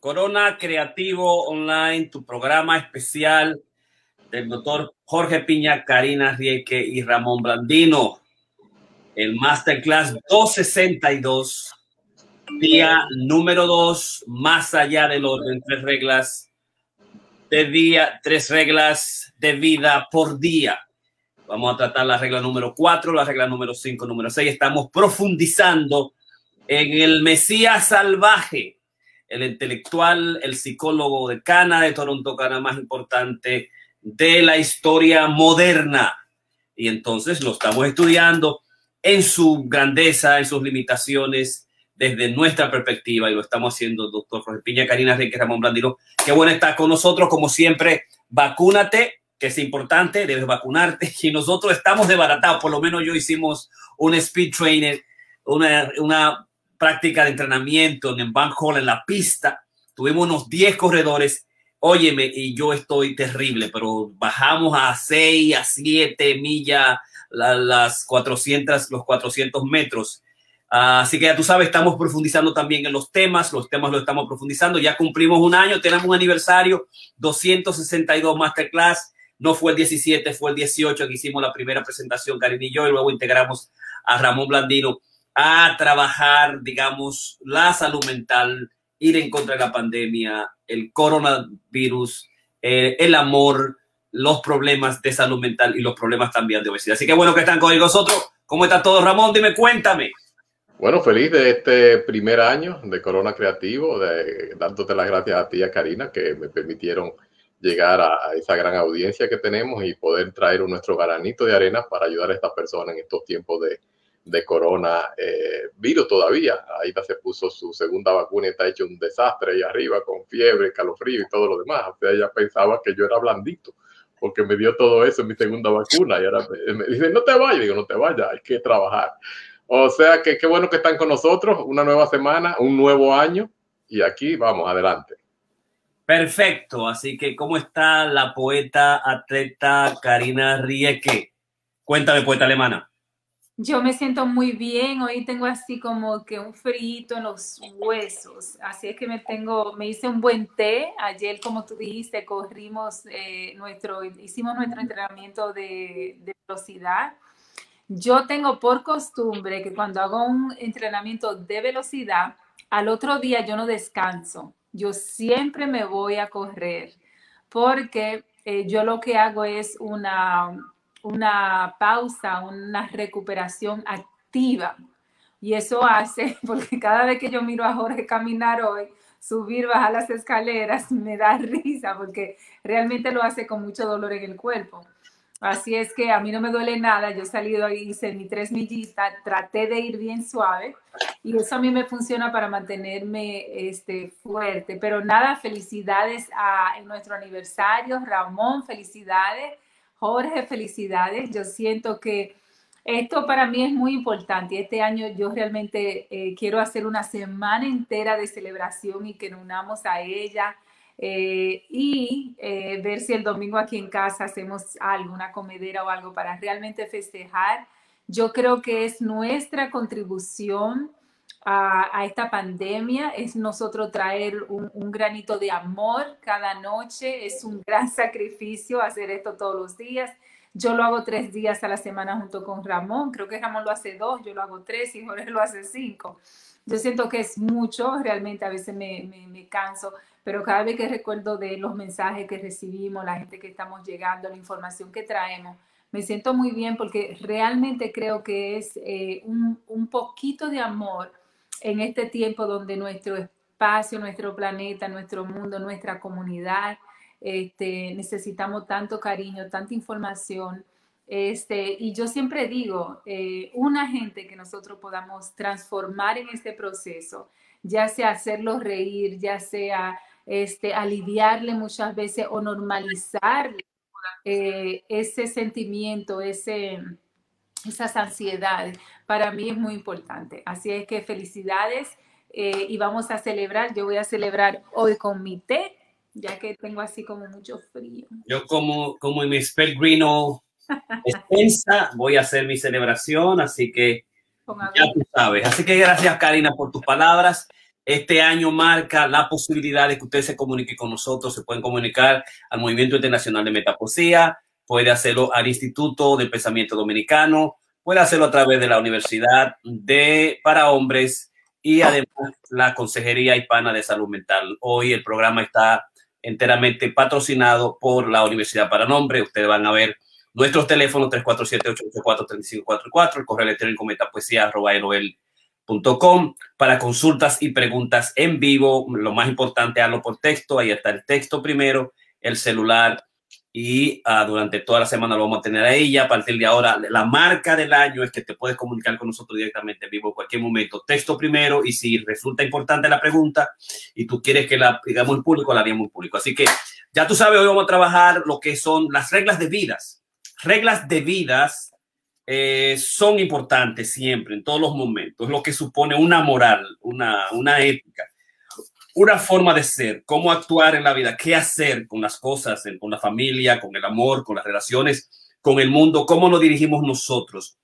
Corona Creativo Online, tu programa especial del doctor Jorge Piña, Karina Rieke y Ramón Blandino. El Masterclass 262, día número 2, más allá del orden, tres reglas de día, tres reglas de vida por día. Vamos a tratar la regla número 4, la regla número 5, número 6. Estamos profundizando en el Mesías salvaje, el intelectual, el psicólogo de Cana, de Toronto, Cana más importante de la historia moderna. Y entonces lo estamos estudiando en su grandeza, en sus limitaciones, desde nuestra perspectiva, y lo estamos haciendo, doctor Jorge Piña, Karina Enrique, Ramón Blandino. Qué bueno estar con nosotros, como siempre, vacúnate, que es importante, debes vacunarte, y nosotros estamos desbaratados, por lo menos yo hicimos un speed trainer, una, una práctica de entrenamiento en Van Hall, en la pista. Tuvimos unos 10 corredores. Óyeme, y yo estoy terrible, pero bajamos a 6, a 7 millas, las 400, los 400 metros. Así que ya tú sabes, estamos profundizando también en los temas, los temas los estamos profundizando. Ya cumplimos un año, tenemos un aniversario, 262 masterclass. No fue el 17, fue el 18 que hicimos la primera presentación, Karin y yo, y luego integramos a Ramón Blandino a trabajar, digamos, la salud mental, ir en contra de la pandemia, el coronavirus, eh, el amor, los problemas de salud mental y los problemas también de obesidad. Así que bueno que están con nosotros. ¿Cómo está todo, Ramón? Dime, cuéntame. Bueno, feliz de este primer año de Corona Creativo, de, dándote las gracias a ti Karina que me permitieron llegar a, esa gran audiencia que tenemos y poder traer nuestro granito de arena para ayudar a estas personas en estos tiempos de, de corona eh, todavía. Ahí se puso su segunda vacuna y está hecho un desastre ahí arriba con fiebre, calofrío y todo lo demás. O sea, ella pensaba que yo era blandito porque me dio todo eso en mi segunda vacuna y ahora me, dice, no te vayas, digo, no te vayas, hay que trabajar. O sea que qué bueno que están con nosotros, una nueva semana, un nuevo año y aquí vamos, adelante. Perfecto, así que ¿cómo está la poeta atleta Karina Rieke? Cuéntame, poeta alemana. Yo me siento muy bien, hoy tengo así como que un frito en los huesos, así es que me tengo, me hice un buen té, ayer como tú dijiste, corrimos eh, nuestro, hicimos nuestro entrenamiento de, de, velocidad. Yo tengo por costumbre que cuando hago un entrenamiento de velocidad, al otro día yo no descanso, yo siempre me voy a correr, porque eh, yo lo que hago es una una pausa, una recuperación activa. Y eso hace, porque cada vez que yo miro a Jorge caminar hoy, subir, bajar las escaleras, me da risa, porque realmente lo hace con mucho dolor en el cuerpo. Así es que a mí no me duele nada. Yo he salido y hice mi tres millitas, traté de ir bien suave y eso a mí me funciona para mantenerme este, fuerte. Pero nada, felicidades a nuestro aniversario. Ramón, felicidades. Jorge, felicidades. Yo siento que esto para mí es muy importante. Este año yo realmente eh, quiero hacer una semana entera de celebración y que nos unamos a ella eh, y eh, ver si el domingo aquí en casa hacemos algo, una comedera o algo para realmente festejar. Yo creo que es nuestra contribución a, esta pandemia, es nosotros traer un, granito de amor cada noche, es un gran sacrificio hacer esto todos los días. Yo lo hago tres días a la semana junto con Ramón, creo que Ramón lo hace dos, yo lo hago tres y Jorge lo hace cinco. Yo siento que es mucho, realmente a veces me, me, me canso, pero cada vez que recuerdo de los mensajes que recibimos, la gente que estamos llegando, la información que traemos, me siento muy bien porque realmente creo que es eh, un, un, poquito de amor en este tiempo donde nuestro espacio, nuestro planeta, nuestro mundo, nuestra comunidad, este, necesitamos tanto cariño, tanta información. Este, y yo siempre digo, eh, una gente que nosotros podamos transformar en este proceso, ya sea hacerlo reír, ya sea este, aliviarle muchas veces o normalizar eh, ese sentimiento, ese, esas ansiedades, para mí es muy importante. Así es que felicidades eh, y vamos a celebrar. Yo voy a celebrar hoy con mi té, ya que tengo así como mucho frío. Yo como, como mi Grino extensa voy a hacer mi celebración, así que ya tú sabes. Así que gracias Karina por tus palabras. Este año marca la posibilidad de que usted se comunique con nosotros, se pueden comunicar al Movimiento Internacional de Metapoesía, puede hacerlo al Instituto del Pensamiento Dominicano, puede hacerlo a través de la Universidad de para Hombres y además la Consejería Hispana de Salud Mental. Hoy el programa está enteramente patrocinado por la Universidad para Nombre. Ustedes van a ver nuestros teléfonos 347-884-3544, el correo electrónico metapoesía.com para consultas y preguntas en vivo. Lo más importante, hazlo por texto. Ahí está el texto primero, el celular y uh, durante toda la semana lo vamos a tener ahí. Ya a partir de ahora, la marca del año es que te puedes comunicar con nosotros directamente en vivo en cualquier momento. Texto primero y si resulta importante la pregunta y tú quieres que la digamos en público, la digamos en público. Así que ya tú sabes, hoy vamos a trabajar lo que son las reglas de vidas. Reglas de vidas eh, son importantes siempre, en todos los momentos. Lo que supone una moral, una, una ética una forma de ser, cómo actuar en la vida, qué hacer con las cosas, con la familia, con el amor, con las relaciones, con el mundo, cómo nos dirigimos nosotros.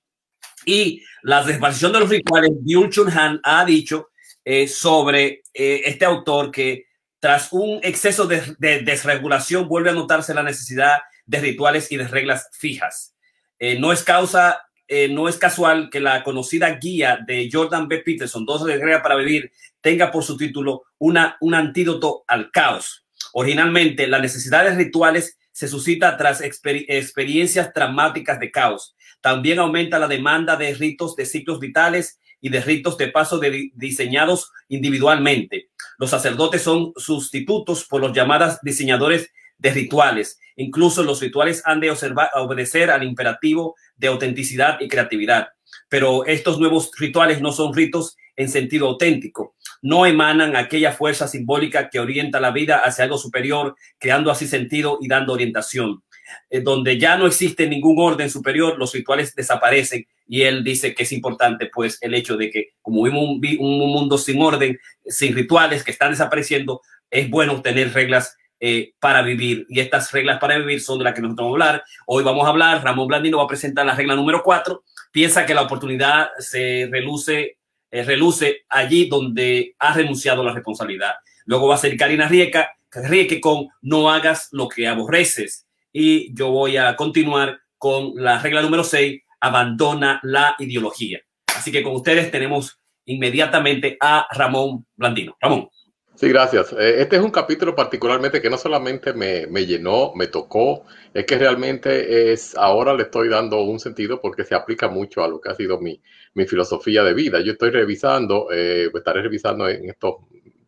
Y la desaparición de los rituales, Byung Chun Han ha dicho eh, sobre eh, este autor que tras un exceso de, desregulación vuelve a notarse la necesidad de rituales y de reglas fijas. Eh, no es causa no es casual que la conocida guía de Jordan B. Peterson, 12 reglas para vivir, tenga por su título una, un antídoto al caos. Originalmente, la necesidad de rituales se suscita tras experiencias traumáticas de caos. También aumenta la demanda de ritos de ciclos vitales y de ritos de paso diseñados individualmente. Los sacerdotes son sustitutos por los llamados diseñadores de rituales. Incluso los rituales han de obedecer al imperativo de autenticidad y creatividad. Pero estos nuevos rituales no son ritos en sentido auténtico. No emanan aquella fuerza simbólica que orienta la vida hacia algo superior, creando así sentido y dando orientación. Eh, donde ya no existe ningún orden superior, los rituales desaparecen y él dice que es importante pues el hecho de que como vivimos un, un mundo sin orden, sin rituales que están desapareciendo, es bueno tener reglas eh, para vivir. Y estas reglas para vivir son de las que nosotros vamos a hablar. Hoy vamos a hablar, Ramón Blandino va a presentar la regla número cuatro. Piensa que la oportunidad se reluce, eh, reluce allí donde ha renunciado a la responsabilidad. Luego va a ser Karina Rieca, Rieke con no hagas lo que aborreces. Y yo voy a continuar con la regla número seis, abandona la ideología. Así que con ustedes tenemos inmediatamente a Ramón Blandino. Ramón. Sí, gracias. Eh, este es un capítulo particularmente que no solamente me, me, llenó, me tocó, es que realmente es, ahora le estoy dando un sentido porque se aplica mucho a lo que ha sido mi, mi filosofía de vida. Yo estoy revisando, eh, estaré revisando en estos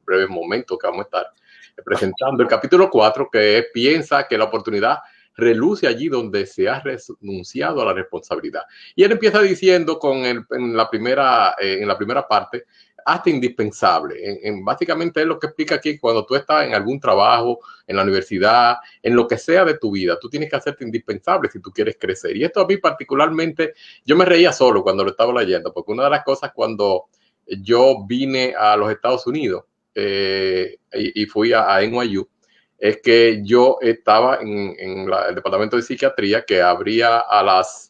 breves momentos que vamos a estar presentando el capítulo 4 que piensa que la oportunidad reluce allí donde se ha renunciado a la responsabilidad. Y él empieza diciendo con el, en, la primera, eh, en la primera parte hasta indispensable. En, básicamente es lo que explica aquí, cuando tú estás en algún trabajo, en la universidad, en lo que sea de tu vida, tú tienes que hacerte indispensable si tú quieres crecer. Y esto a mí particularmente, yo me reía solo cuando lo estaba leyendo, porque una de las cosas cuando yo vine a los Estados Unidos eh, y, fui a, a, NYU, es que yo estaba en, el departamento de psiquiatría que abría a las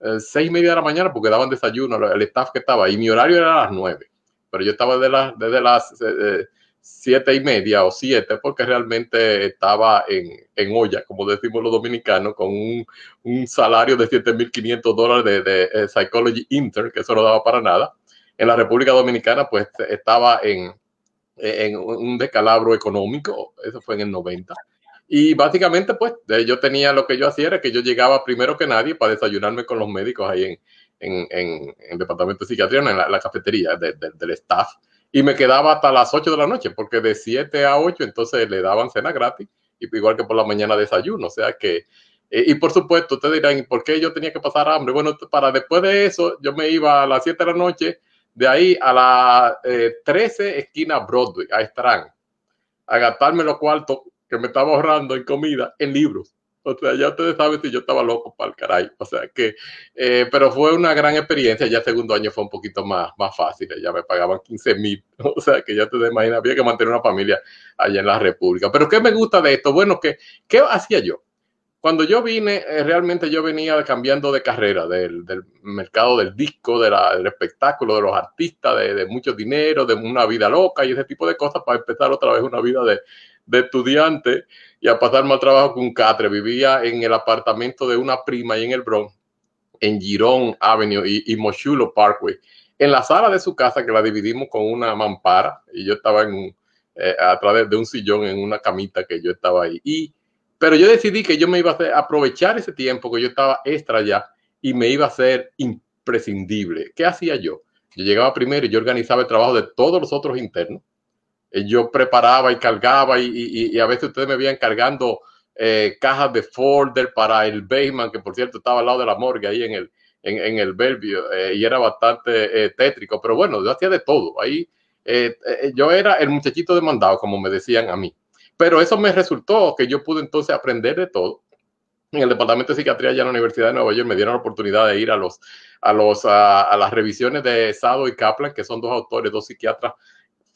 eh, seis y media de la mañana porque daban desayuno, el staff que estaba, y mi horario era a las nueve pero yo estaba desde, las eh, eh, siete y media o siete porque realmente estaba en, en olla, como decimos los dominicanos, con un, un salario de 7.500 dólares de, de, eh, Psychology Intern, que eso no daba para nada. En la República Dominicana, pues estaba en, en un descalabro económico, eso fue en el 90. Y básicamente, pues yo tenía lo que yo hacía era que yo llegaba primero que nadie para desayunarme con los médicos ahí en, en, en, el departamento de psiquiatría, en la, cafetería del staff, y me quedaba hasta las 8 de la noche, porque de 7 a 8 entonces le daban cena gratis, igual que por la mañana desayuno, o sea que, eh, y por supuesto, ustedes dirán, ¿por qué yo tenía que pasar hambre? Bueno, para después de eso, yo me iba a las 7 de la noche, de ahí a las 13 eh, esquina Broadway, a Strand, a gastarme los cuartos que me estaba ahorrando en comida en libros. O sea, ya ustedes saben si yo estaba loco para el caray. O sea que, eh, pero fue una gran experiencia. Ya el segundo año fue un poquito más, más fácil. Ya me pagaban 15 mil. O sea que ya te imaginas, había que mantener una familia allá en la República. Pero ¿qué me gusta de esto? Bueno, que, ¿qué hacía yo? cuando yo vine, eh, realmente yo venía cambiando de carrera, del, mercado del disco, del espectáculo, de los artistas, de, mucho dinero, de una vida loca y ese tipo de cosas para empezar otra vez una vida de, estudiante y a pasar más trabajo con Catre. Vivía en el apartamento de una prima ahí en el Bronx, en Girón Avenue y, y Parkway. En la sala de su casa, que la dividimos con una mampara, y yo estaba en un, eh, a través de un sillón en una camita que yo estaba ahí. Y pero yo decidí que yo me iba a aprovechar ese tiempo que yo estaba extra ya y me iba a hacer imprescindible. ¿Qué hacía yo? Yo llegaba primero y yo organizaba el trabajo de todos los otros internos. Eh, yo preparaba y cargaba y, a veces ustedes me veían cargando eh, cajas de folder para el Bayman, que por cierto estaba al lado de la morgue ahí en el, en, el Bellevue eh, y era bastante tétrico, pero bueno, yo hacía de todo. Ahí yo era el muchachito demandado, como me decían a mí. Pero eso me resultó que yo pude entonces aprender de todo. En el departamento de psiquiatría ya en la Universidad de Nueva York me dieron la oportunidad de ir a los a los a, las revisiones de Sado y Kaplan, que son dos autores, dos psiquiatras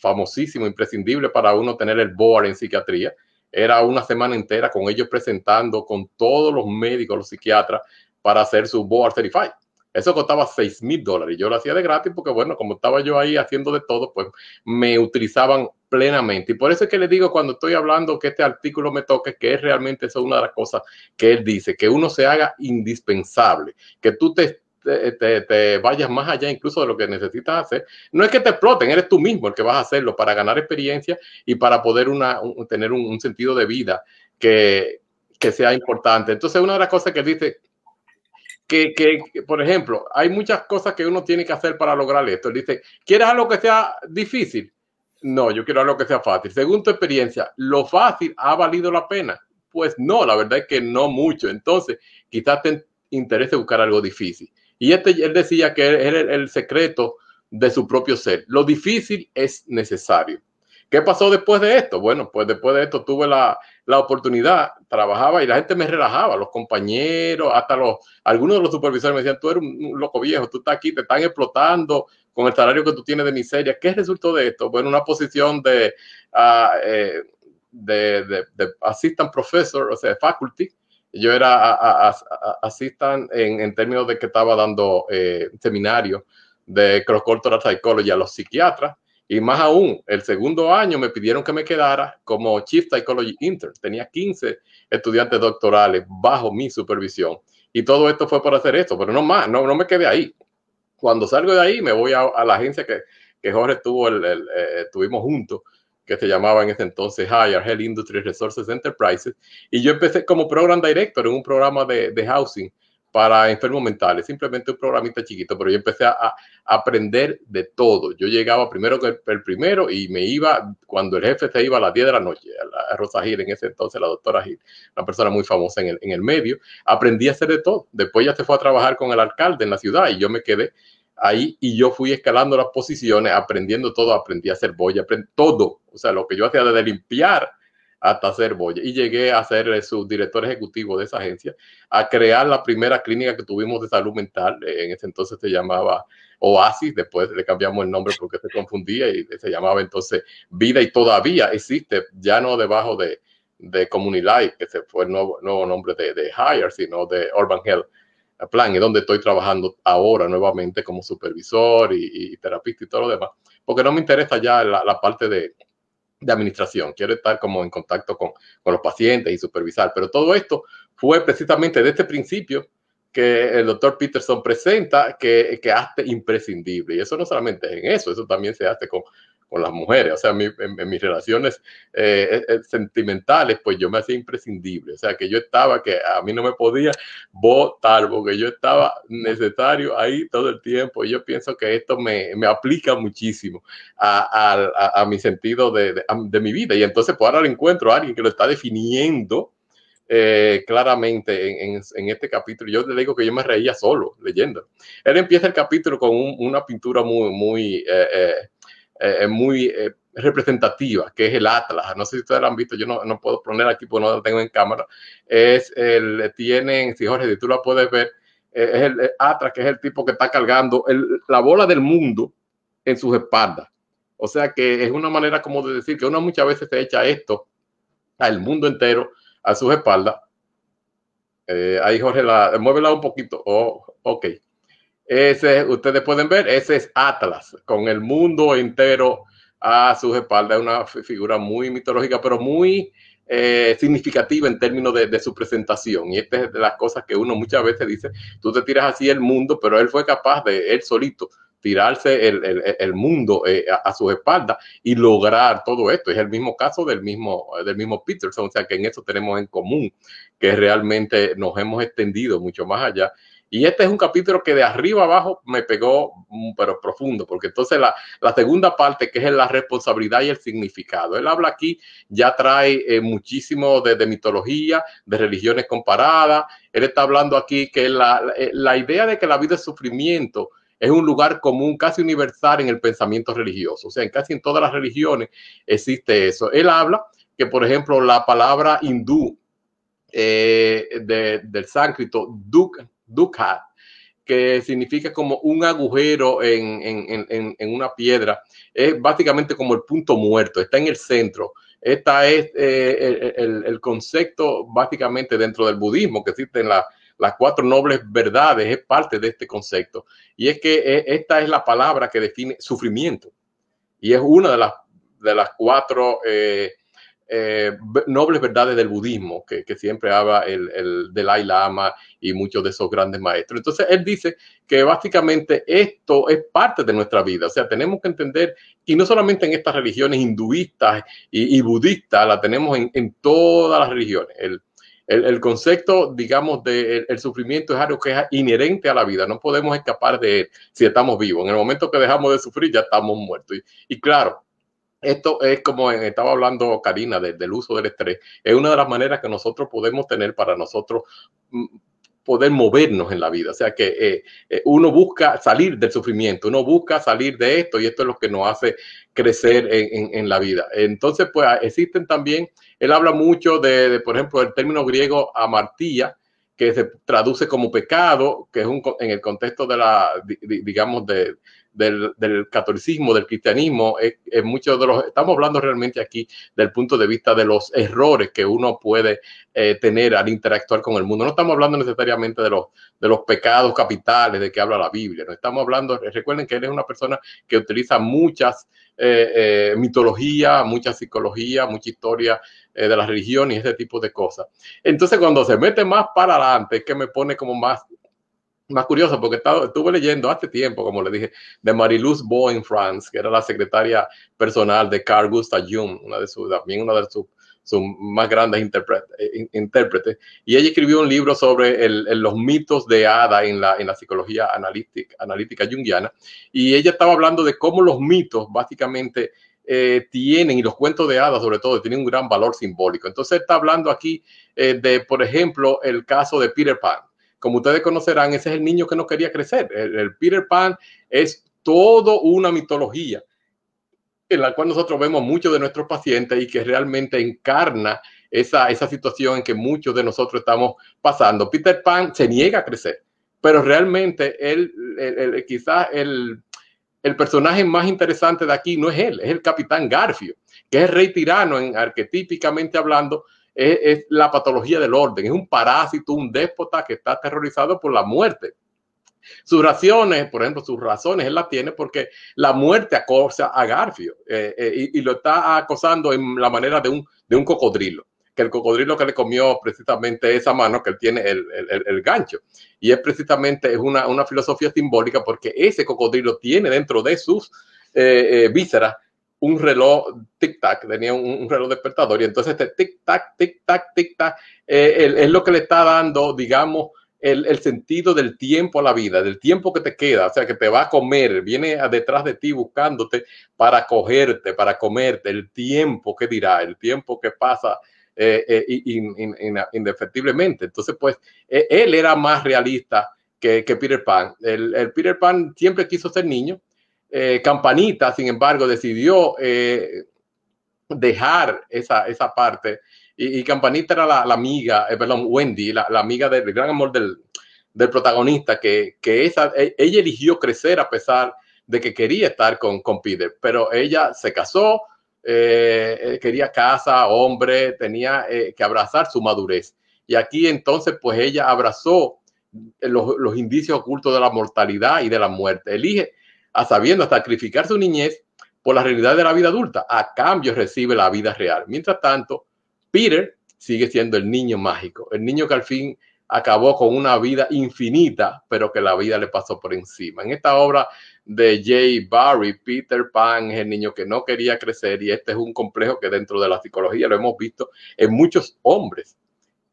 famosísimos, imprescindibles para uno tener el board en psiquiatría. Era una semana entera con ellos presentando con todos los médicos, los psiquiatras, para hacer su board certified. Eso costaba 6 mil dólares. Yo lo hacía de gratis porque, bueno, como estaba yo ahí haciendo de todo, pues me utilizaban plenamente. Y por eso es que le digo cuando estoy hablando que este artículo me toque, que es realmente eso una de las cosas que él dice, que uno se haga indispensable, que tú te, te, vayas más allá incluso de lo que necesitas hacer. No es que te exploten, eres tú mismo el que vas a hacerlo para ganar experiencia y para poder una, tener un, sentido de vida que, que sea importante. Entonces, una de las cosas que dice que, que, por ejemplo, hay muchas cosas que uno tiene que hacer para lograr esto. dice, ¿quieres algo que sea difícil? No, yo quiero algo que sea fácil. Según tu experiencia, ¿lo fácil ha valido la pena? Pues no, la verdad es que no mucho. Entonces, quizás te interese buscar algo difícil. Y este, él decía que era el secreto de su propio ser. Lo difícil es necesario. ¿Qué pasó después de esto? Bueno, pues después de esto tuve la, oportunidad, trabajaba y la gente me relajaba, los compañeros, hasta los, algunos de los supervisores me decían, tú eres un, loco viejo, tú estás aquí, te están explotando con el salario que tú tienes de miseria. ¿Qué resultó de esto? Bueno, una posición de, uh, de, assistant professor, o sea, faculty. Yo era assistant en, en, términos de que estaba dando eh, seminario de cross-cultural psychology a los psiquiatras y más aún, el segundo año me pidieron que me quedara como Chief Psychology Intern. Tenía 15 estudiantes doctorales bajo mi supervisión. Y todo esto fue por hacer esto, pero no más, no, no me quedé ahí. Cuando salgo de ahí, me voy a, la agencia que, que Jorge tuvo, el, el eh, juntos, que se llamaba en ese entonces Higher Health Industry Resources Enterprises. Y yo empecé como Program Director en un programa de, de housing para enfermos mentales, simplemente un programita chiquito, pero yo empecé a, aprender de todo. Yo llegaba primero que el, primero y me iba, cuando el jefe se iba a las 10 de la noche, a, Rosa Gil, en ese entonces la doctora Gil, una persona muy famosa en el, en el medio, aprendí a hacer de todo. Después ya se fue a trabajar con el alcalde en la ciudad y yo me quedé ahí y yo fui escalando las posiciones, aprendiendo todo, aprendí a hacer boya, aprendí todo. O sea, lo que yo hacía desde limpiar hasta hacer boya. Y llegué a ser eh, su director ejecutivo de esa agencia, a crear la primera clínica que tuvimos de salud mental. Eh, en ese entonces se llamaba Oasis, después le cambiamos el nombre porque se confundía y se llamaba entonces Vida y todavía existe, ya no debajo de, de Life, que se fue el nuevo, nuevo nombre de, de Hire, sino de Urban Health Plan, es donde estoy trabajando ahora nuevamente como supervisor y, terapista y todo lo demás, porque no me interesa ya la parte de, de administración, quiero estar como en contacto con, los pacientes y supervisar, pero todo esto fue precisamente de este principio que el doctor Peterson presenta que, que hace imprescindible. Y eso no solamente es en eso, eso también se hace con, con las mujeres. O sea, en, mis relaciones eh, eh, eh, sentimentales, pues yo me hacía imprescindible. O sea, que yo estaba, que a mí no me podía votar, porque yo estaba necesario ahí todo el tiempo. Y yo pienso que esto me, me aplica muchísimo a, a, a mi sentido de, de, mi vida. Y entonces, pues ahora encuentro a alguien que lo está definiendo. claramente en, en, este capítulo. Yo le digo que yo me reía solo leyendo. Él empieza el capítulo con una pintura muy, muy muy eh, representativa, que es el Atlas. No sé si ustedes lo han visto, yo no, no puedo poner aquí porque no lo tengo en cámara. Es el, tienen, si Jorge, si tú la puedes ver, eh, es el, Atlas, que es el tipo que está cargando la bola del mundo en sus espaldas. O sea que es una manera como de decir que uno muchas veces se echa esto al mundo entero a sus espaldas Eh, ahí Jorge, la, muévela un poquito. Oh, ok. Ese, ustedes pueden ver, ese es Atlas, con el mundo entero a sus espaldas. Una figura muy mitológica, pero muy eh, significativa en términos de, su presentación. Y esta es de las cosas que uno muchas veces dice, tú te tiras así el mundo, pero él fue capaz de, él solito, tirarse el, mundo eh, a, sus espaldas y lograr todo esto. Es el mismo caso del mismo, del mismo Peterson, o sea que en eso tenemos en común, que realmente nos hemos extendido mucho más allá y este es un capítulo que de arriba abajo me pegó, mm, pero profundo, porque entonces la, segunda parte, que es la responsabilidad y el significado. Él habla aquí, ya trae eh, muchísimo de, mitología, de religiones comparadas. Él está hablando aquí que la, eh, la idea de que la vida es sufrimiento es un lugar común, casi universal en el pensamiento religioso. O sea, en casi en todas las religiones existe eso. Él habla que, por ejemplo, la palabra hindú eh, del sánscrito, duk, Dukha, que significa como un agujero en, una piedra. Es básicamente como el punto muerto, está en el centro. Esta es eh, el, concepto básicamente dentro del budismo, que existen las cuatro nobles verdades, es parte de este concepto. Y es que eh, esta es la palabra que define sufrimiento. Y es una de las, de las cuatro eh, eh, nobles verdades del budismo, que, siempre habla el, el, Dalai Lama y muchos de esos grandes maestros. Entonces, él dice que básicamente esto es parte de nuestra vida, o sea, tenemos que entender, y no solamente en estas religiones hinduistas y, budistas, la tenemos en, todas las religiones. El, el, concepto, digamos, de sufrimiento es algo que es inherente a la vida, no podemos escapar de él si estamos vivos. En el momento que dejamos de sufrir, ya estamos muertos. y claro, esto es como estaba hablando Karina del uso del estrés. Es una de las maneras que nosotros podemos tener para nosotros mm, poder movernos en la vida. O sea que eh, eh, uno busca salir del sufrimiento, uno busca salir de esto y esto es lo que nos hace crecer en, la vida. Entonces, pues existen también, él habla mucho de, por ejemplo, el término griego amartía, que se traduce como pecado, que es un, en el contexto de la, digamos, de, del, catolicismo, del cristianismo, es, muchos de los, estamos hablando realmente aquí del punto de vista de los errores que uno puede eh, tener al interactuar con el mundo. No estamos hablando necesariamente de los, de los pecados capitales de que habla la Biblia, no estamos hablando, recuerden que él es una persona que utiliza muchas eh, eh, mitología, mucha psicología, mucha historia de la religión y ese tipo de cosas. Entonces, cuando se mete más para adelante, es que me pone como más más curioso porque estaba, estuve leyendo hace tiempo, como le dije, de Marie-Louise Boin France, que era la secretaria personal de Carl Gustav Jung, una de sus, también una de sus, más grandes eh, intérpretes. Y ella escribió un libro sobre los mitos de Ada en la, en la psicología analítica, analítica junguiana. Y ella estaba hablando de cómo los mitos básicamente eh, tienen, y los cuentos de hadas sobre todo, tienen un gran valor simbólico. Entonces está hablando aquí eh, de, por ejemplo, el caso de Peter Pan como ustedes conocerán, ese es el niño que no quería crecer. El, Peter Pan es todo una mitología en la cual nosotros vemos muchos de nuestros pacientes y que realmente encarna esa, esa situación en que muchos de nosotros estamos pasando. Peter Pan se niega a crecer, pero realmente él, quizás el, el personaje más interesante de aquí no es él, es el capitán Garfio, que es rey tirano, en, arquetípicamente hablando, es, la patología del orden, es un parásito, un déspota que está aterrorizado por la muerte. Sus razones, por ejemplo, sus razones él las tiene porque la muerte acosa a Garfio eh, eh, y, lo está acosando en la manera de un, de un cocodrilo, que el cocodrilo que le comió precisamente esa mano que él tiene el, el, gancho. Y es precisamente es una, una, filosofía simbólica porque ese cocodrilo tiene dentro de sus eh, vísceras un reloj tic-tac, tenía un, reloj despertador y entonces este tic-tac, tic-tac, tic-tac eh, es lo que le está dando, digamos, el, sentido del tiempo a la vida, del tiempo que te queda, o sea, que te va a comer, viene detrás de ti buscándote para cogerte, para comerte, el tiempo que dirá, el tiempo que pasa eh, eh indefectiblemente. Entonces, pues, e, él era más realista que, Peter Pan. el Peter Pan siempre quiso ser niño, eh, Campanita, sin embargo, decidió eh, dejar esa, esa parte. Y, Campanita era la, amiga, eh, perdón, Wendy, la, amiga del, gran amor del, del protagonista, que, que esa, e, ella eligió crecer a pesar de que quería estar con, con Peter, pero ella se casó, quería casa, hombre, tenía que abrazar su madurez. Y aquí entonces, pues ella abrazó los, los indicios ocultos de la mortalidad y de la muerte. Elige a sabiendo sacrificar su niñez por la realidad de la vida adulta. A cambio recibe la vida real. Mientras tanto, Peter sigue siendo el niño mágico, el niño que al fin acabó con una vida infinita, pero que la vida le pasó por encima. En esta obra de Jay Barry, Peter Pan es el niño que no quería crecer y este es un complejo que dentro de la psicología lo hemos visto en muchos hombres.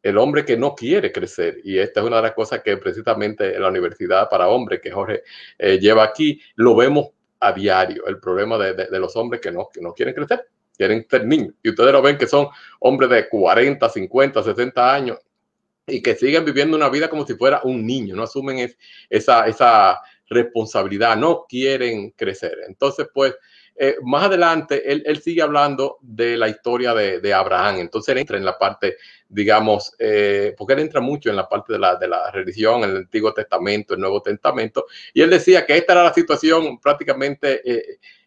El hombre que no quiere crecer. Y esta es una de las cosas que precisamente en la Universidad para Hombres que Jorge eh, lleva aquí, lo vemos a diario, el problema de, los hombres que no, que no quieren crecer, quieren ser niños. Y ustedes lo ven que son hombres de 40, 50, 60 años y que siguen viviendo una vida como si fuera un niño, no asumen esa, esa responsabilidad, no quieren crecer. Entonces, pues, eh, más adelante, él, sigue hablando de la historia de, Abraham. Entonces, él entra en la parte, digamos, eh, porque él entra mucho en la parte de la, de la religión, el Antiguo Testamento, el Nuevo Testamento, y él decía que esta era la situación prácticamente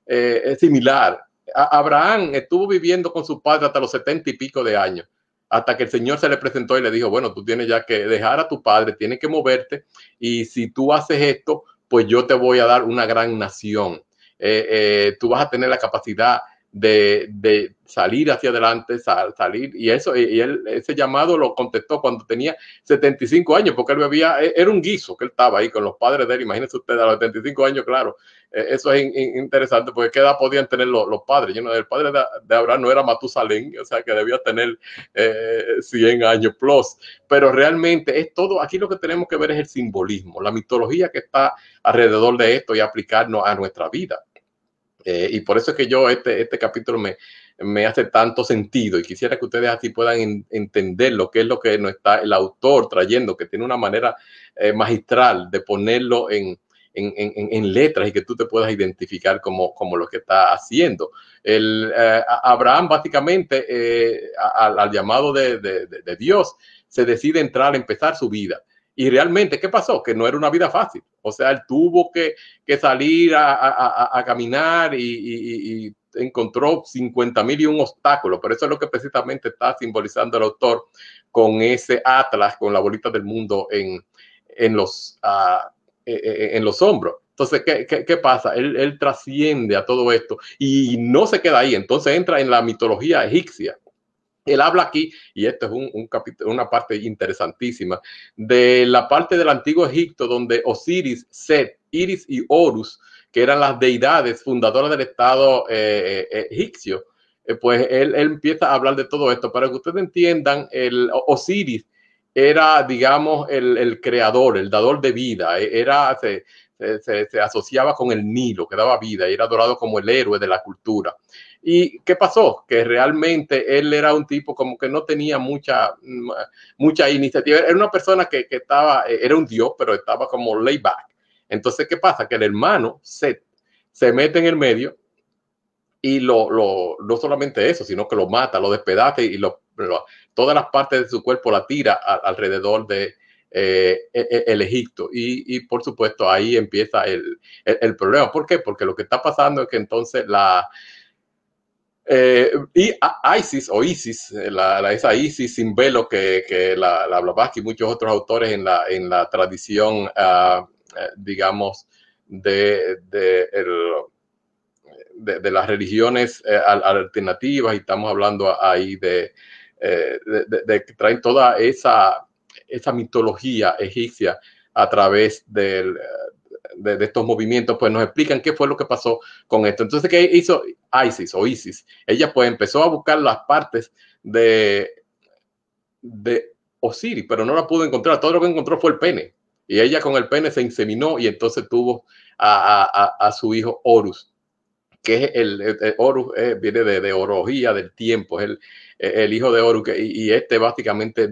eh, similar. Abraham estuvo viviendo con su padre hasta los setenta y pico de años hasta que el Señor se le presentó y le dijo, bueno, tú tienes ya que dejar a tu padre, tienes que moverte y si tú haces esto, pues yo te voy a dar una gran nación. Eh, eh, tú vas a tener la capacidad de, de salir hacia adelante, salir, y eso, y él, ese llamado lo contestó cuando tenía 75 años, porque él bebía, e, era un guiso que él estaba ahí con los padres de él, imagínense ustedes a los 75 años, claro, e, eso es interesante, porque qué edad podían tener los, los padres, yo no, el padre de, Abraham no era Matusalén, o sea que debía tener 100 eh, años plus, pero realmente es todo, aquí lo que tenemos que ver es el simbolismo, la mitología que está alrededor de esto y aplicarnos a nuestra vida. Eh, y por eso es que yo este, este capítulo me, me hace tanto sentido y quisiera que ustedes así puedan entender lo que es lo que nos está el autor trayendo, que tiene una manera eh, magistral de ponerlo en, en, en, letras y que tú te puedas identificar como, como lo que está haciendo. El, eh, Abraham básicamente al, llamado de, de, de Dios se decide entrar empezar su vida y realmente, ¿qué pasó? Que no era una vida fácil. O sea, él tuvo que, que salir a, a, a caminar y, y, encontró 50 mil y un obstáculo. Pero eso es lo que precisamente está simbolizando el autor con ese atlas, con la bolita del mundo en, en, los, uh, en los hombros. Entonces, ¿qué, qué, qué pasa? Él, él, trasciende a todo esto y no se queda ahí. Entonces entra en la mitología egipcia. Él habla aquí, y esto es un, capítulo, una parte interesantísima, de la parte del antiguo Egipto donde Osiris, Set, Iris y Horus, que eran las deidades fundadoras del Estado eh, eh, egipcio, eh, pues él, empieza a hablar de todo esto. Para que ustedes entiendan, el Osiris era, digamos, el, creador, el dador de vida, era, se, asociaba con el Nilo, que daba vida, y era adorado como el héroe de la cultura. ¿Y qué pasó? Que realmente él era un tipo como que no tenía mucha, mucha iniciativa. Era una persona que, que estaba, era un dios, pero estaba como laid back. Entonces, ¿qué pasa? Que el hermano Seth se mete en el medio y lo, lo, no solamente eso, sino que lo mata, lo despedaza y lo, lo, todas las partes de su cuerpo la tira alrededor de, eh, e, e, el Egipto. Y, y, por supuesto ahí empieza el, el, problema. ¿Por qué? Porque lo que está pasando es que entonces la, eh, y ISIS o ISIS, la, la, esa ISIS sin velo que, que la, la Blavatsky y muchos otros autores en la, en la tradición, uh, digamos, de, de, el, de, las religiones eh, alternativas, y estamos hablando ahí de, eh, de, que traen toda esa, esa mitología egipcia a través del, de, de, estos movimientos, pues nos explican qué fue lo que pasó con esto. Entonces, ¿qué hizo ISIS o ISIS? Ella pues empezó a buscar las partes de, de Osiris, pero no la pudo encontrar. Todo lo que encontró fue el pene. Y ella con el pene se inseminó y entonces tuvo a, a, a su hijo Horus, que es el, Horus, eh, viene de, de, orología del tiempo, es el, el hijo de Horus, y, y, este básicamente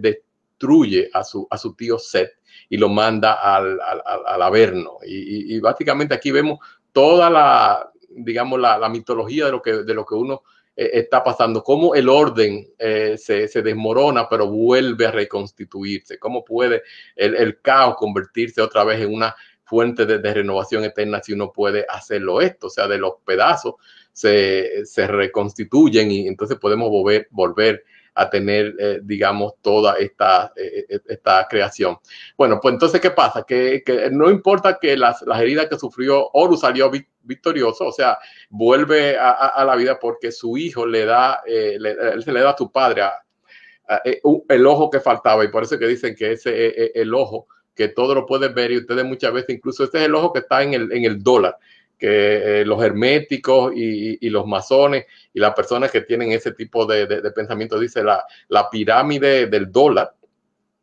destruye a su, a su tío Set y lo manda al, al, al Averno. Y, básicamente aquí vemos toda la, digamos, la, la, mitología de lo que, de lo que uno eh, está pasando, cómo el orden eh, se, se, desmorona, pero vuelve a reconstituirse, cómo puede el, el, caos convertirse otra vez en una fuente de, de, renovación eterna si uno puede hacerlo esto, o sea, de los pedazos se, se reconstituyen y entonces podemos volver, volver a tener, eh, digamos, toda esta, eh, eh, esta creación. Bueno, pues entonces, ¿qué pasa? Que, no importa que las, las, heridas que sufrió Horus salió victorioso, o sea, vuelve a, la vida porque su hijo le da, le, se le da a su padre el ojo que faltaba y por eso que dicen que ese es el ojo que todo lo pueden ver y ustedes muchas veces, incluso este es el ojo que está en el, en el dólar que eh, los herméticos y, los masones y las personas que tienen ese tipo de, pensamiento, dice la, la, pirámide del dólar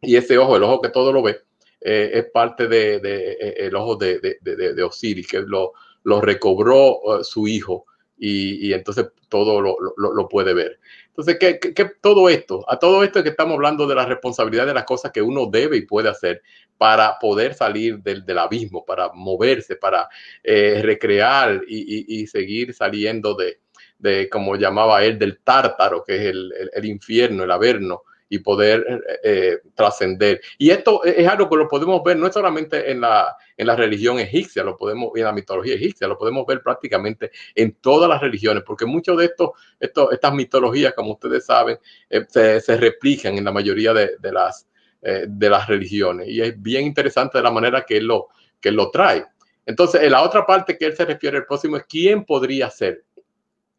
y ese ojo, el ojo que todo lo ve, eh, es parte del de, eh, el ojo de, Osiris, que lo, lo recobró su hijo y, entonces todo lo, lo, puede ver. Entonces, ¿qué, ¿qué, todo esto? A todo esto que estamos hablando de la responsabilidad de las cosas que uno debe y puede hacer para poder salir del, del abismo, para moverse, para eh, recrear y, y, seguir saliendo de, de, como llamaba él, del tártaro, que es el, el, el infierno, el averno, y poder eh, eh, trascender. Y esto es algo que lo podemos ver no solamente en la, en la religión egipcia, lo podemos en la mitología egipcia, lo podemos ver prácticamente en todas las religiones, porque muchos de estos, estos estas mitologías, como ustedes saben, eh, se, se, replican en la mayoría de, de las, de las religiones. Y es bien interesante de la manera que él lo, que lo trae. Entonces, en la otra parte que él se refiere, el próximo es quién podría ser.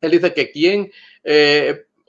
Él dice que quién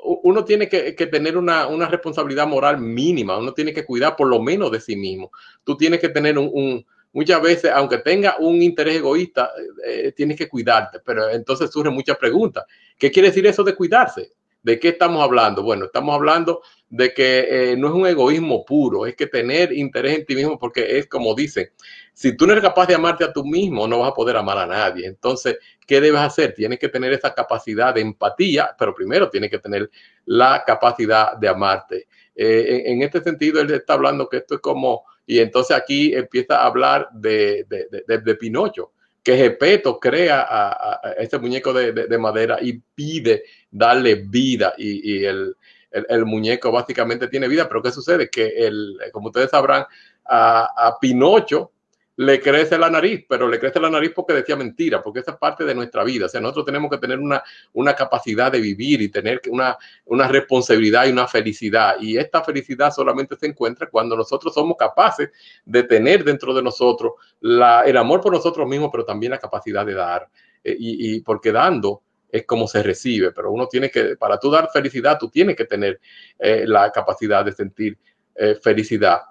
uno tiene que, tener una, responsabilidad moral mínima, uno tiene que cuidar por lo menos de sí mismo. Tú tienes que tener un, muchas veces, aunque tenga un interés egoísta, eh, tienes que cuidarte, pero entonces surgen muchas preguntas. ¿Qué quiere decir eso de cuidarse? ¿De qué estamos hablando? Bueno, estamos hablando de que eh, no es un egoísmo puro, es que tener interés en ti mismo, porque es como dicen, si tú no eres capaz de amarte a tú mismo, no vas a poder amar a nadie. Entonces, ¿qué debes hacer? Tienes que tener esa capacidad de empatía, pero primero tienes que tener la capacidad de amarte. Eh, en, este sentido, él está hablando que esto es como, y entonces aquí empieza a hablar de, de, Pinocho que Gepeto crea a, este muñeco de, madera y pide darle vida y, el, el, muñeco básicamente tiene vida, pero ¿qué sucede? Que, el, como ustedes sabrán, a, Pinocho le crece la nariz, pero le crece la nariz porque decía mentira, porque esa es parte de nuestra vida. O sea, nosotros tenemos que tener una, una capacidad de vivir y tener una, una responsabilidad y una felicidad. Y esta felicidad solamente se encuentra cuando nosotros somos capaces de tener dentro de nosotros el amor por nosotros mismos, pero también la capacidad de dar. Eh, y, y porque dando es como se recibe, pero uno tiene que, para tú dar felicidad, tú tienes que tener eh, la capacidad de sentir eh, felicidad.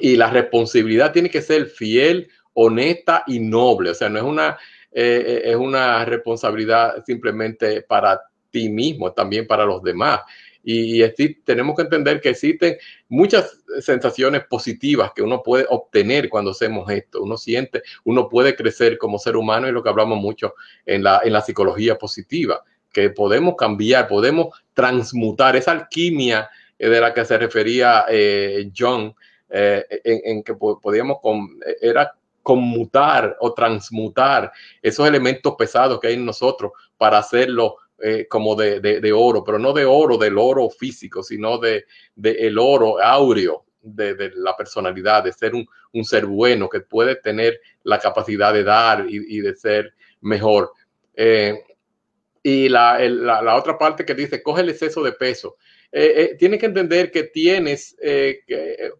Y la responsabilidad tiene que ser fiel, honesta y noble. O sea, no es una, eh, es una responsabilidad simplemente para ti mismo, también para los demás. Y, tenemos que entender que existen muchas sensaciones positivas que uno puede obtener cuando hacemos esto. Uno siente, uno puede crecer como ser humano y lo que hablamos mucho en la, en la psicología positiva, que podemos cambiar, podemos transmutar esa alquimia eh, de la que se refería eh, John, eh, en, que podíamos, con, era conmutar o transmutar esos elementos pesados que hay en nosotros para hacerlo eh, como de, de, oro, pero no de oro del oro físico, sino de, de el oro áureo de, la personalidad, de ser un, un, ser bueno que puede tener la capacidad de dar y, de ser mejor. Eh, y la, la, otra parte que dice, coge el exceso de peso. Eh, tienes que entender que tienes que,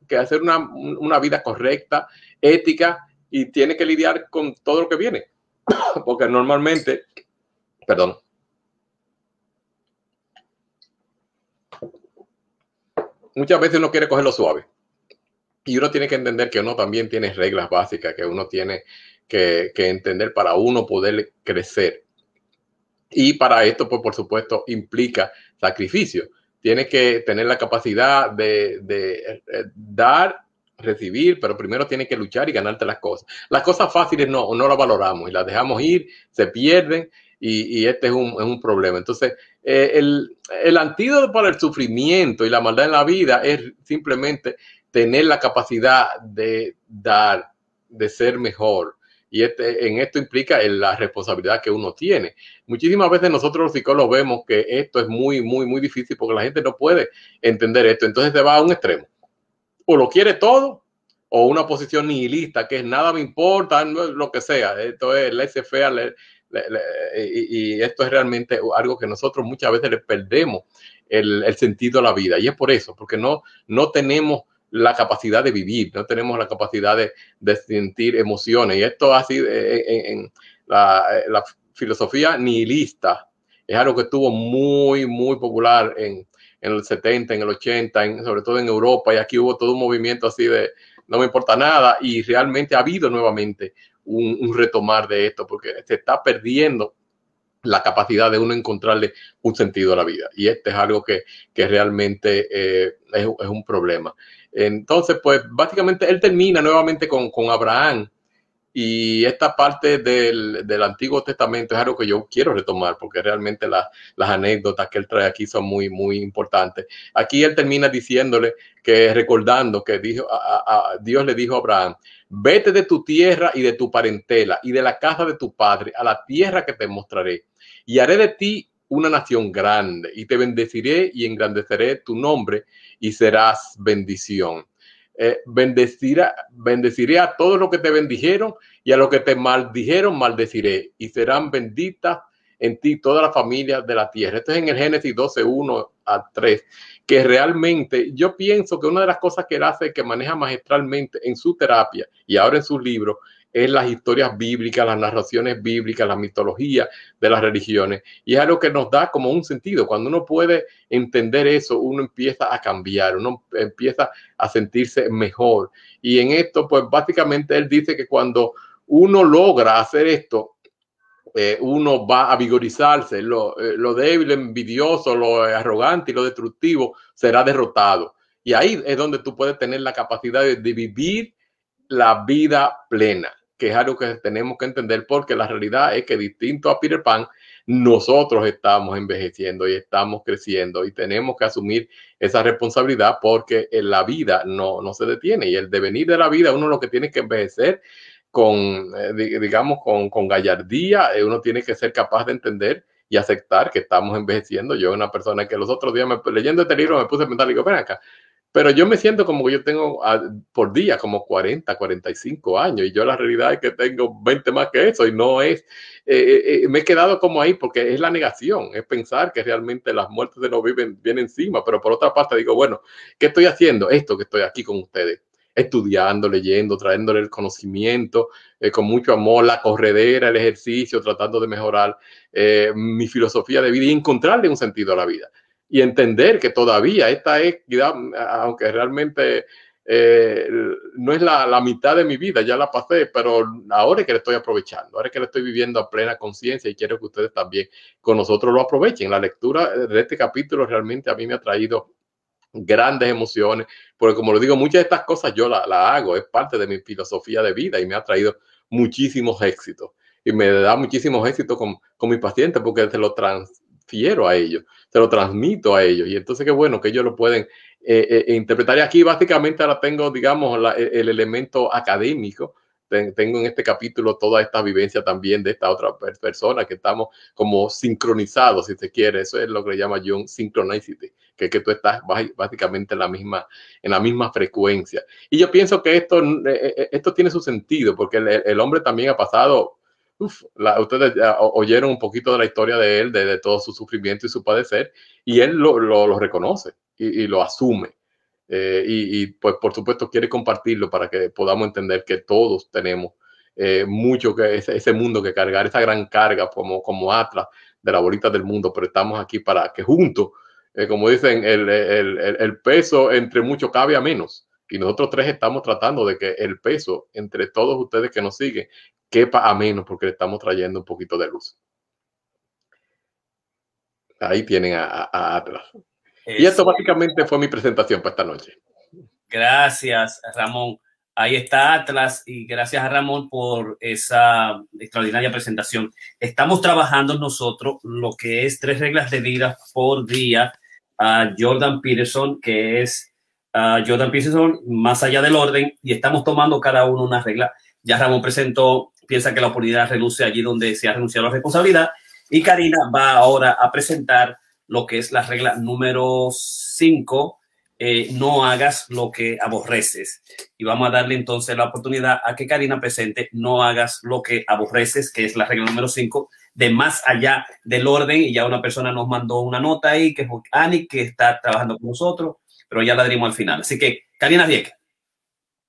que, hacer una, vida correcta, ética, y tienes que lidiar con todo lo que viene. Porque normalmente, perdón, muchas veces uno quiere cogerlo suave. Y uno tiene que entender que uno también tiene reglas básicas que uno tiene que, entender para uno poder crecer. Y para esto, pues por supuesto, implica sacrificio. Tienes que tener la capacidad de, eh, dar, recibir, pero primero tienes que luchar y ganarte las cosas. Las cosas fáciles no, no las valoramos y las dejamos ir, se pierden y, este es un, es un, problema. Entonces, eh, el, el, antídoto para el sufrimiento y la maldad en la vida es simplemente tener la capacidad de dar, de ser mejor. Y este, en esto implica la responsabilidad que uno tiene. Muchísimas veces nosotros los psicólogos vemos que esto es muy, muy, muy difícil porque la gente no puede entender esto. Entonces se va a un extremo. O lo quiere todo o una posición nihilista, que es nada me importa, lo que sea. Esto es laissez-faire, y, esto es realmente algo que nosotros muchas veces le perdemos el, sentido de la vida. Y es por eso, porque no, no tenemos la capacidad de vivir, no tenemos la capacidad de, de sentir emociones. Y esto así en, en la, la, filosofía nihilista es algo que estuvo muy, muy popular en, en el 70, en el 80, en, sobre todo en Europa, y aquí hubo todo un movimiento así de no me importa nada, y realmente ha habido nuevamente un, retomar de esto, porque se está perdiendo la capacidad de uno encontrarle un sentido a la vida. Y este es algo que, que realmente eh, es, es, un problema. Entonces, pues básicamente él termina nuevamente con, con Abraham. Y esta parte del, del, Antiguo Testamento es algo que yo quiero retomar porque realmente la, las anécdotas que él trae aquí son muy, muy importantes. Aquí él termina diciéndole que recordando que dijo, a, a, Dios le dijo a Abraham, vete de tu tierra y de tu parentela y de la casa de tu padre a la tierra que te mostraré y haré de ti una nación grande y te bendeciré y engrandeceré tu nombre y serás bendición. Eh, bendecirá, bendeciré a todos los que te bendijeron y a los que te maldijeron maldeciré y serán benditas en ti todas las familias de la tierra. Esto es en el Génesis 12, 1 a 3, que realmente yo pienso que una de las cosas que él hace, que maneja magistralmente en su terapia y ahora en sus libros, es las historias bíblicas, las narraciones bíblicas, la mitología de las religiones. Y es algo que nos da como un sentido. Cuando uno puede entender eso, uno empieza a cambiar, uno empieza a sentirse mejor. Y en esto, pues básicamente él dice que cuando uno logra hacer esto, eh, uno va a vigorizarse, lo, eh, lo débil, envidioso, lo arrogante y lo destructivo será derrotado. Y ahí es donde tú puedes tener la capacidad de vivir la vida plena que es algo que tenemos que entender porque la realidad es que distinto a Peter Pan, nosotros estamos envejeciendo y estamos creciendo y tenemos que asumir esa responsabilidad porque en la vida no, no se detiene y el devenir de la vida uno lo que tiene que envejecer con, eh, digamos, con, con gallardía, eh, uno tiene que ser capaz de entender y aceptar que estamos envejeciendo. Yo, una persona que los otros días me, leyendo este libro me puse a pensar, digo, ven acá, pero yo me siento como que yo tengo a, por día como 40, 45 años y yo la realidad es que tengo 20 más que eso y no es, eh, eh, eh, me he quedado como ahí porque es la negación, es pensar que realmente las muertes de no viven bien encima, pero por otra parte digo, bueno, ¿qué estoy haciendo? Esto que estoy aquí con ustedes estudiando, leyendo, trayéndole el conocimiento eh, con mucho amor, la corredera, el ejercicio, tratando de mejorar eh, mi filosofía de vida y encontrarle un sentido a la vida y entender que todavía esta es, aunque realmente eh, no es la, la, mitad de mi vida, ya la pasé, pero ahora es que le estoy aprovechando, ahora es que le estoy viviendo a plena conciencia y quiero que ustedes también con nosotros lo aprovechen. La lectura de este capítulo realmente a mí me ha traído grandes emociones, porque como lo digo, muchas de estas cosas yo las la hago, es parte de mi filosofía de vida y me ha traído muchísimos éxitos. Y me da muchísimos éxitos con, con mis pacientes porque se lo transfiero a ellos se lo transmito a ellos. Y entonces qué bueno que ellos lo pueden eh, eh, interpretar. Y aquí básicamente ahora tengo, digamos, la, el elemento académico. Tengo en este capítulo toda esta vivencia también de esta otra persona que estamos como sincronizados, si se quiere. Eso es lo que le llama John Synchronicity, que es que tú estás básicamente en la misma, en la misma frecuencia. Y yo pienso que esto, eh, esto tiene su sentido, porque el, el hombre también ha pasado uf, la, ustedes oyeron un poquito de la historia de él, de, de, todo su sufrimiento y su padecer, y él lo, lo, reconoce y, y, lo asume. Eh, y, y, pues por supuesto quiere compartirlo para que podamos entender que todos tenemos eh, mucho que ese, ese, mundo que cargar, esa gran carga como, como Atlas de la bolita del mundo, pero estamos aquí para que juntos, eh, como dicen, el, el, el peso entre mucho cabe a menos. Y nosotros tres estamos tratando de que el peso entre todos ustedes que nos siguen quepa a menos porque le estamos trayendo un poquito de luz. Ahí tienen a, a Atlas. Eso. Y esto básicamente fue mi presentación para esta noche. Gracias, Ramón. Ahí está Atlas y gracias a Ramón por esa extraordinaria presentación. Estamos trabajando nosotros lo que es tres reglas de vida por día a Jordan Peterson, que es uh, Jordan Peterson más allá del orden, y estamos tomando cada uno una regla. Ya Ramón presentó piensa que la oportunidad reduce allí donde se ha renunciado a la responsabilidad. Y Karina va ahora a presentar lo que es la regla número 5, eh, no hagas lo que aborreces. Y vamos a darle entonces la oportunidad a que Karina presente no hagas lo que aborreces, que es la regla número 5 de más allá del orden y ya una persona nos mandó una nota ahí que es Ani que está trabajando con nosotros, pero ya la diremos al final. Así que, Karina Dieck.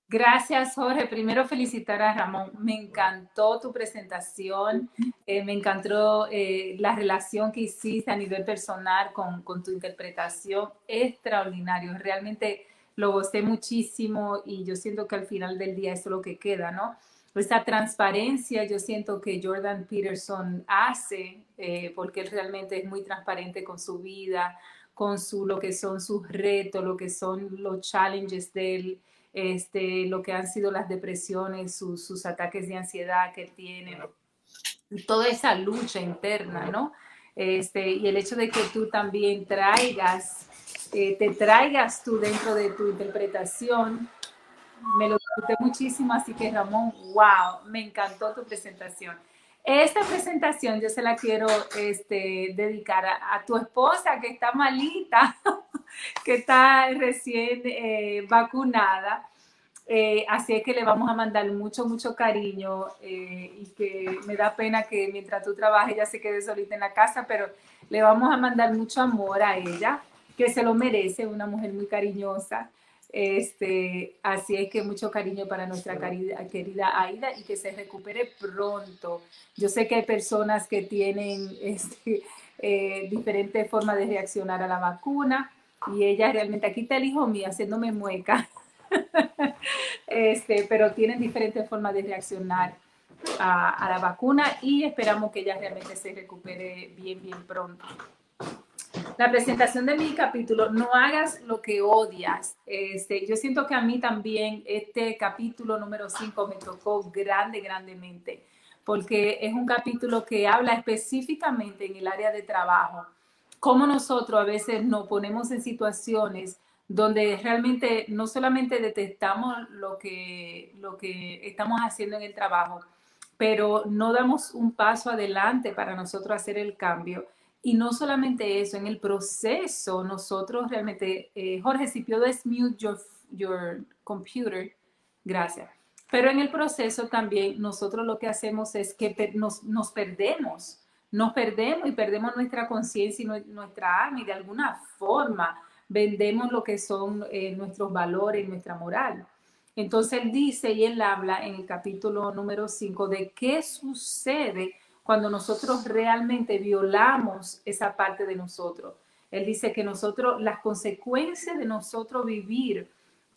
Gracias, Jorge. Primero felicitar a Ramón. Me encantó tu presentación, eh, me encantó eh, la relación que hiciste a nivel personal con, con, tu interpretación. Extraordinario. Realmente lo gocé muchísimo y yo siento que al final del día eso es lo que queda, ¿no? Esa transparencia yo siento que Jordan Peterson hace, eh, porque él realmente es muy transparente con su vida, con su, lo que son sus retos, lo que son los challenges de él este, lo que han sido las depresiones, sus, ataques de ansiedad que tiene, toda esa lucha interna, ¿no? Este, y el hecho de que tú también traigas, eh, te traigas tú dentro de tu interpretación, me lo disfruté muchísimo, así que Ramón, wow, me encantó tu presentación. Esta presentación yo se la quiero este, dedicar a, tu esposa que está malita, que está recién eh, vacunada. Eh, así es que le vamos a mandar mucho, mucho cariño eh, y que me da pena que mientras tú trabajes ella se quede solita en la casa, pero le vamos a mandar mucho amor a ella, que se lo merece, una mujer muy cariñosa. Este, así es que mucho cariño para nuestra querida, querida Aida y que se recupere pronto. Yo sé que hay personas que tienen este, eh, diferentes formas de reaccionar a la vacuna y ella realmente, aquí está el hijo mío haciéndome mueca, este, pero tienen diferentes formas de reaccionar a, a la vacuna y esperamos que ella realmente se recupere bien, bien pronto la presentación de mi capítulo, no hagas lo que odias. Este, yo siento que a mí también este capítulo número 5 me tocó grande, grandemente, porque es un capítulo que habla específicamente en el área de trabajo, cómo nosotros a veces nos ponemos en situaciones donde realmente no solamente detectamos lo que, lo que estamos haciendo en el trabajo, pero no damos un paso adelante para nosotros hacer el cambio y no solamente eso, en el proceso nosotros realmente, eh, Jorge, si puedes mute your, your computer, gracias. Pero en el proceso también nosotros lo que hacemos es que nos, nos perdemos, nos perdemos y perdemos nuestra conciencia y nuestra alma y de alguna forma vendemos lo que son eh, nuestros valores, nuestra moral. Entonces él dice y él habla en el capítulo número 5 de qué sucede cuando nosotros realmente violamos esa parte de nosotros. Él dice que nosotros, las consecuencias de nosotros vivir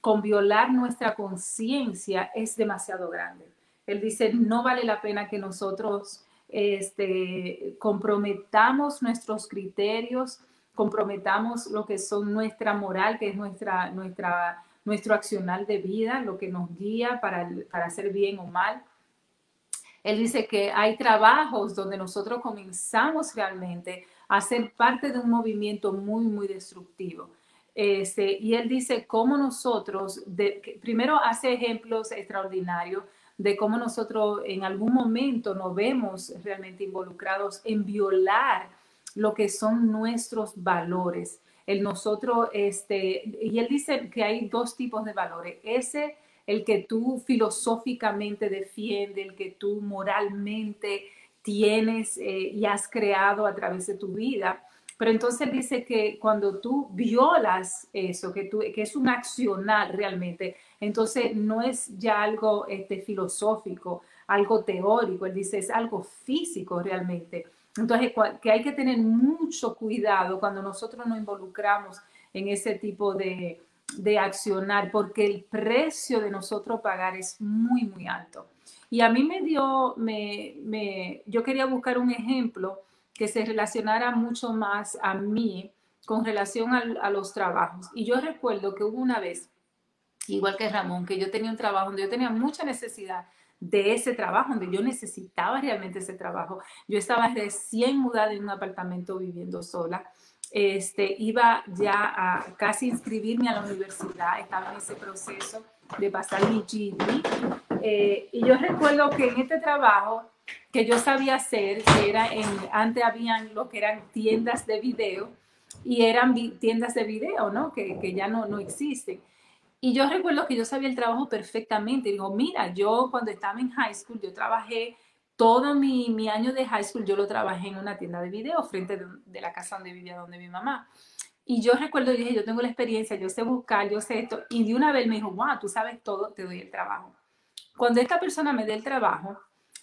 con violar nuestra conciencia es demasiado grande. Él dice, no vale la pena que nosotros este, comprometamos nuestros criterios, comprometamos lo que son nuestra moral, que es nuestra, nuestra, nuestro accional de vida, lo que nos guía para, para hacer bien o mal. Él dice que hay trabajos donde nosotros comenzamos realmente a ser parte de un movimiento muy, muy destructivo. Este, y él dice cómo nosotros, primero hace ejemplos extraordinarios de cómo nosotros en algún momento nos vemos realmente involucrados en violar lo que son nuestros valores. El nosotros, este, y él dice que hay dos tipos de valores. Ese el que tú filosóficamente defiendes, el que tú moralmente tienes eh, y has creado a través de tu vida. Pero entonces dice que cuando tú violas eso, que, tú, que es un accional realmente, entonces no es ya algo este, filosófico, algo teórico, él dice es algo físico realmente. Entonces, que hay que tener mucho cuidado cuando nosotros nos involucramos en ese tipo de, de accionar, porque el precio de nosotros pagar es muy, muy alto. Y a mí me dio, me, me, yo quería buscar un ejemplo que se relacionara mucho más a mí con relación a, los trabajos. Y yo recuerdo que hubo una vez, igual que Ramón, que yo tenía un trabajo donde yo tenía mucha necesidad de ese trabajo, donde yo necesitaba realmente ese trabajo. Yo estaba recién mudada en un apartamento viviendo sola este, iba ya a casi inscribirme a la universidad, estaba en ese proceso de pasar mi GED. Eh, y yo recuerdo que en este trabajo que yo sabía hacer, que era en, antes habían lo que eran tiendas de video, y eran tiendas de video, ¿no? Que, que ya no, no existen. Y yo recuerdo que yo sabía el trabajo perfectamente. Digo, mira, yo cuando estaba en high school, yo trabajé todo mi, mi, año de high school yo lo trabajé en una tienda de video frente de, de, la casa donde vivía, donde mi mamá. Y yo recuerdo, dije, yo tengo la experiencia, yo sé buscar, yo sé esto. Y de una vez me dijo, wow, tú sabes todo, te doy el trabajo. Cuando esta persona me dé el trabajo,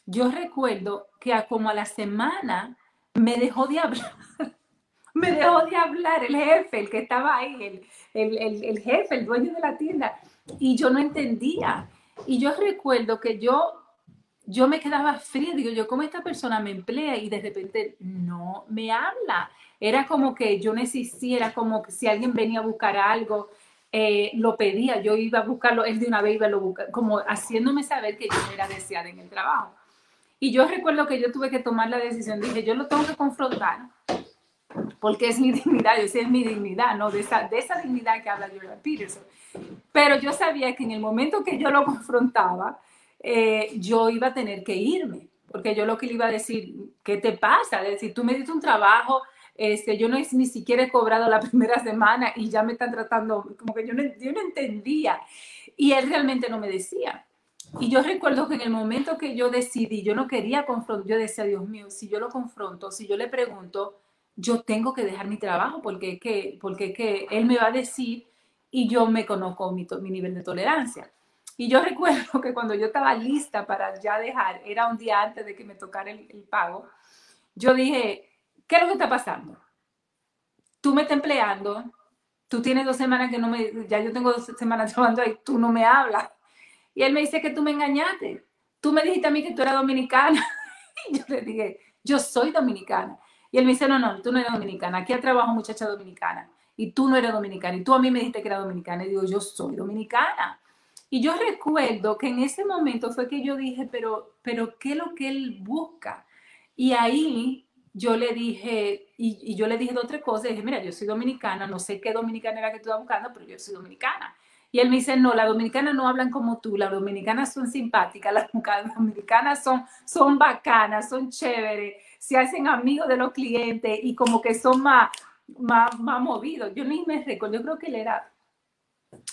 yo recuerdo que a como a la semana me dejó de hablar. me dejó de hablar el jefe, el que estaba ahí, el, el, el, jefe, el dueño de la tienda. Y yo no entendía. Y yo recuerdo que yo, yo me quedaba fría. Digo, yo, ¿cómo esta persona me emplea? Y de repente no me habla. Era como que yo necesitara, como que si alguien venía a buscar algo, eh, lo pedía, yo iba a buscarlo, él de una vez iba a lo buscar, como haciéndome saber que yo era deseada en el trabajo. Y yo recuerdo que yo tuve que tomar la decisión, dije, yo lo tengo que confrontar, porque es mi dignidad, yo es mi dignidad, ¿no? De esa, de esa dignidad que habla Jordan Peterson. Pero yo sabía que en el momento que yo lo confrontaba, eh, yo iba a tener que irme, porque yo lo que le iba a decir, ¿qué te pasa? Es decir, tú me diste un trabajo, este, yo no ni siquiera he cobrado la primera semana y ya me están tratando, como que yo no, yo no entendía. Y él realmente no me decía. Y yo recuerdo que en el momento que yo decidí, yo no quería confrontar, yo decía, Dios mío, si yo lo confronto, si yo le pregunto, yo tengo que dejar mi trabajo porque, que, porque que él me va a decir y yo me conozco mi, mi nivel de tolerancia. Y yo recuerdo que cuando yo estaba lista para ya dejar, era un día antes de que me tocara el, el pago, yo dije, ¿qué es lo que está pasando? Tú me estás empleando, tú tienes dos semanas que no me, ya yo tengo dos semanas trabajando ahí, tú no me hablas. Y él me dice que tú me engañaste. Tú me dijiste a mí que tú eras dominicana. Y yo le dije, yo soy dominicana. Y él me dice, no, no, tú no eres dominicana. Aquí ha trabajado muchacha dominicana. Y tú no eres dominicana. Y tú a mí me dijiste que era dominicana. Y digo, yo soy dominicana. Y yo recuerdo que en ese momento fue que yo dije, pero, pero ¿qué es lo que él busca? Y ahí yo le dije, y, yo le dije de otra cosa, dije, mira, yo soy dominicana, no sé qué dominicana era que tú estabas buscando, pero yo soy dominicana. Y él me dice, no, las dominicanas no hablan como tú, las dominicanas son simpáticas, las dominicanas son, son bacanas, son chéveres, se hacen amigos de los clientes y como que son más, más, más movidos. Yo ni me recuerdo, yo creo que él era,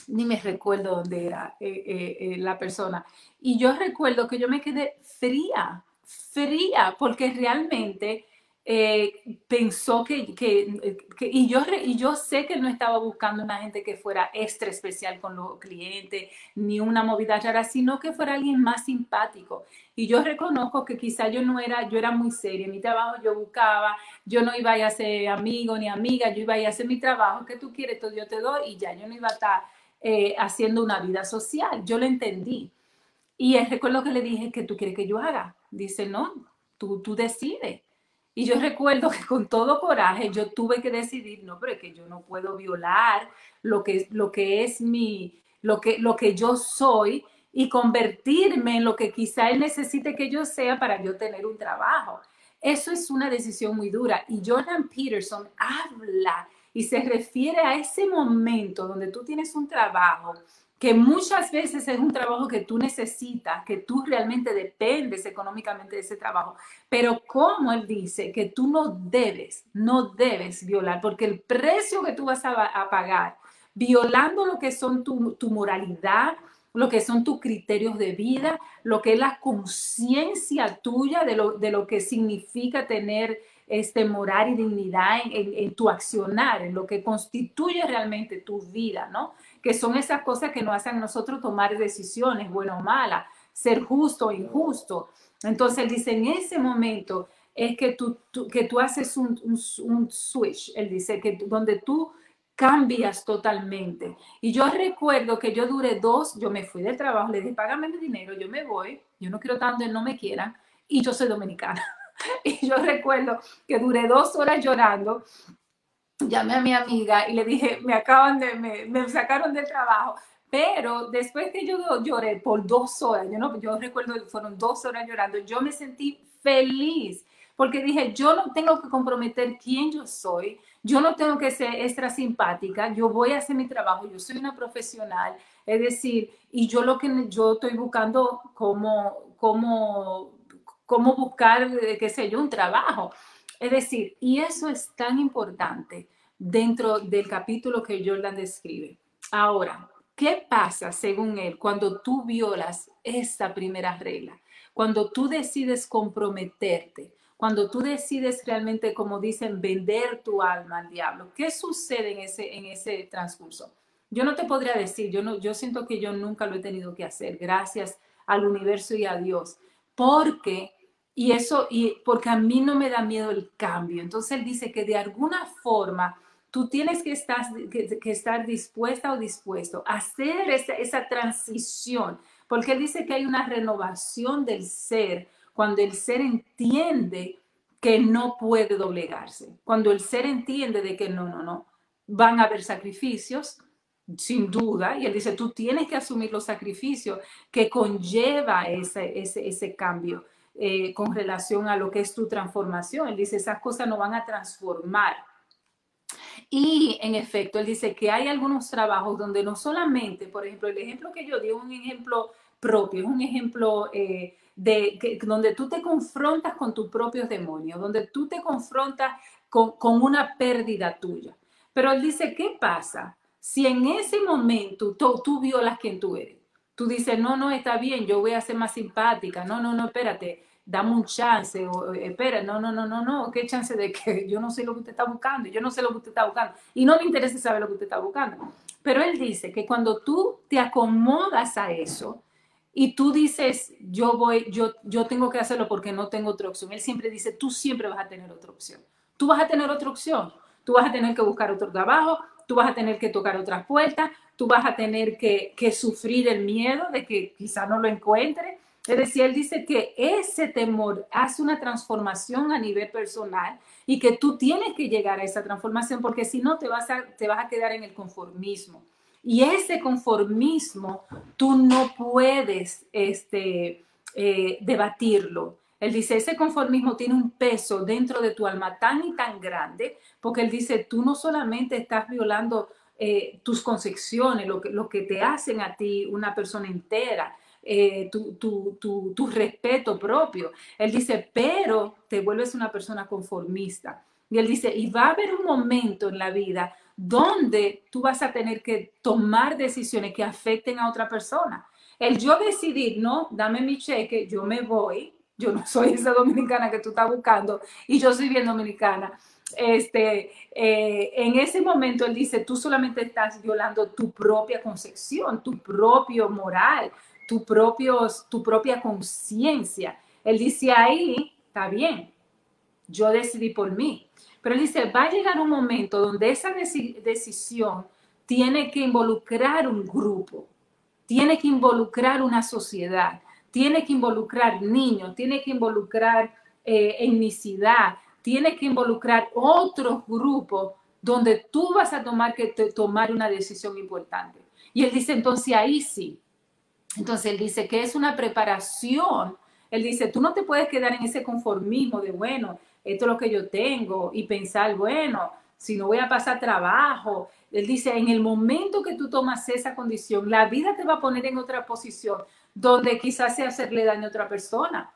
ni me recuerdo dónde era eh, eh, eh, la persona. Y yo recuerdo que yo me quedé fría, fría, porque realmente eh, pensó que, que, y, yo, y yo sé que no estaba buscando una gente que fuera extra especial con los clientes, ni una movida rara, sino que fuera alguien más simpático. Y yo reconozco que quizá yo no era, yo era muy seria, mi trabajo yo buscaba, yo no iba a ser amigo ni amiga, yo iba a hacer mi trabajo, que tú quieres, todo yo te doy, y ya, yo no iba a estar eh, haciendo una vida social, yo lo entendí. Y recuerdo que le dije, que tú quieres que yo haga? Dice, no, tú, tú decides. Y yo recuerdo que con todo coraje yo tuve que decidir, no, pero es que yo no puedo violar lo que, lo que es mi, lo que, lo que yo soy y convertirme en lo que quizá él necesite que yo sea para yo tener un trabajo. Eso es una decisión muy dura. Y Jordan Peterson habla y se refiere a ese momento donde tú tienes un trabajo que muchas veces es un trabajo que tú necesitas, que tú realmente dependes económicamente de ese trabajo, pero como él dice que tú no debes, no debes violar, porque el precio que tú vas a, pagar violando lo que son tu, tu moralidad, lo que son tus criterios de vida, lo que es la conciencia tuya de lo, de lo que significa tener este, moral y dignidad en, en, tu accionar, en lo que constituye realmente tu vida, ¿no? Que son esas cosas que nos hacen nosotros tomar decisiones, bueno o mala, ser justo o injusto. Entonces él dice, en ese momento es que tú, que tú haces un, un, switch, él dice, que donde tú cambias totalmente. Y yo recuerdo que yo duré dos, yo me fui del trabajo, le dije, págame el dinero, yo me voy, yo no quiero tanto, no me quieran, y yo soy dominicana. Y yo recuerdo que duré dos horas llorando. Llamé a mi amiga y le dije, me acaban de, me, me sacaron del trabajo. Pero después que yo lloré por dos horas, yo, no, yo recuerdo que fueron dos horas llorando, yo me sentí feliz porque dije, yo no tengo que comprometer quién yo soy, yo no tengo que ser extra simpática, yo voy a hacer mi trabajo, yo soy una profesional, es decir, y yo lo que yo estoy buscando como, como cómo buscar, eh, qué sé yo, un trabajo. Es decir, y eso es tan importante dentro del capítulo que Jordan describe. Ahora, ¿qué pasa según él cuando tú violas esta primera regla? cuando tú decides comprometerte, cuando tú decides realmente, como dicen, vender tu alma al diablo, ¿qué sucede en ese, en ese transcurso? Yo no te podría decir, yo, no, yo siento que yo nunca lo he tenido que hacer, gracias al universo y a Dios, porque, y eso, y porque a mí no me da miedo el cambio. Entonces él dice que de alguna forma tú tienes que estar, que, estar dispuesta o dispuesto a hacer esa, esa transición, porque él dice que hay una renovación del ser cuando el ser entiende que no puede doblegarse, cuando el ser entiende de que no, no, no, van a haber sacrificios, sin duda, y él dice, tú tienes que asumir los sacrificios que conlleva ese, ese, ese cambio eh, con relación a lo que es tu transformación. Él dice, esas cosas no van a transformar. Y en efecto, él dice que hay algunos trabajos donde no solamente, por ejemplo, el ejemplo que yo di es un ejemplo propio, es un ejemplo eh, de que, donde tú te confrontas con tus propios demonios, donde tú te confrontas con, una pérdida tuya. Pero él dice, ¿qué pasa? Si en ese momento tú violas quien tú eres, tú dices, no, no, está bien, yo voy a ser más simpática, no, no, no, espérate, dame un chance, o espera, no, no, no, no, no, qué chance de que yo no sé lo que usted está buscando, yo no sé lo que usted está buscando, y no me interesa saber lo que usted está buscando. Pero él dice que cuando tú te acomodas a eso y tú dices, yo voy, yo, yo tengo que hacerlo porque no tengo otra opción, él siempre dice, tú siempre vas a tener otra opción, tú vas a tener otra opción, tú vas a tener que buscar otro trabajo, tú vas a tener que tocar otras puertas, tú vas a tener que, sufrir el miedo de que quizá no lo encuentre. Es decir, él dice que ese temor hace una transformación a nivel personal y que tú tienes que llegar a esa transformación porque si no te vas a, te vas a quedar en el conformismo. Y ese conformismo tú no puedes este, eh, debatirlo. Él dice, ese conformismo tiene un peso dentro de tu alma tan y tan grande, porque él dice, tú no solamente estás violando eh, tus concepciones, lo que, lo que te hacen a ti una persona entera, eh, tu, tu, tu, tu, respeto propio. Él dice, pero te vuelves una persona conformista. Y él dice, y va a haber un momento en la vida donde tú vas a tener que tomar decisiones que afecten a otra persona. El yo decidir, no, dame mi cheque, yo me voy, yo no soy esa dominicana que tú estás buscando y yo soy bien dominicana. Este, eh, en ese momento él dice, tú solamente estás violando tu propia concepción, tu propio moral, tu, propio, tu propia conciencia. Él dice, ahí está bien, yo decidí por mí. Pero él dice, va a llegar un momento donde esa decisión tiene que involucrar un grupo, tiene que involucrar una sociedad, tiene que involucrar niños, tiene que involucrar eh, etnicidad, tiene que involucrar otros grupos donde tú vas a tomar que tomar una decisión importante. Y él dice, entonces ahí sí. Entonces él dice que es una preparación. Él dice, tú no te puedes quedar en ese conformismo de, bueno, esto es lo que yo tengo y pensar, bueno, si no voy a pasar trabajo. Él dice, en el momento que tú tomas esa condición, la vida te va a poner en otra posición donde quizás sea hacerle daño a otra persona.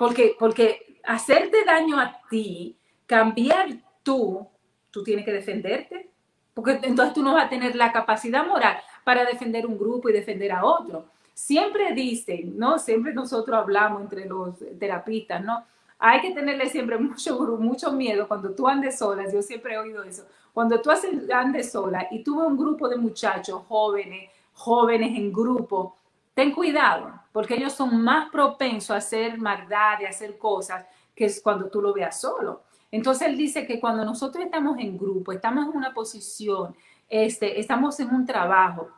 Porque, porque hacerte daño a ti, cambiar tú, tú tienes que defenderte. Porque entonces tú no vas a tener la capacidad moral para defender un grupo y defender a otro. Siempre dicen, ¿no? Siempre nosotros hablamos entre los terapistas, ¿no? Hay que tenerle siempre mucho, mucho miedo cuando tú andes sola. Yo siempre he oído eso. Cuando tú andes sola y tuve un grupo de muchachos jóvenes, jóvenes en grupo, ten cuidado, porque ellos son más propensos a hacer maldad y a hacer cosas que es cuando tú lo veas solo. Entonces él dice que cuando nosotros estamos en grupo, estamos en una posición, este, estamos en un trabajo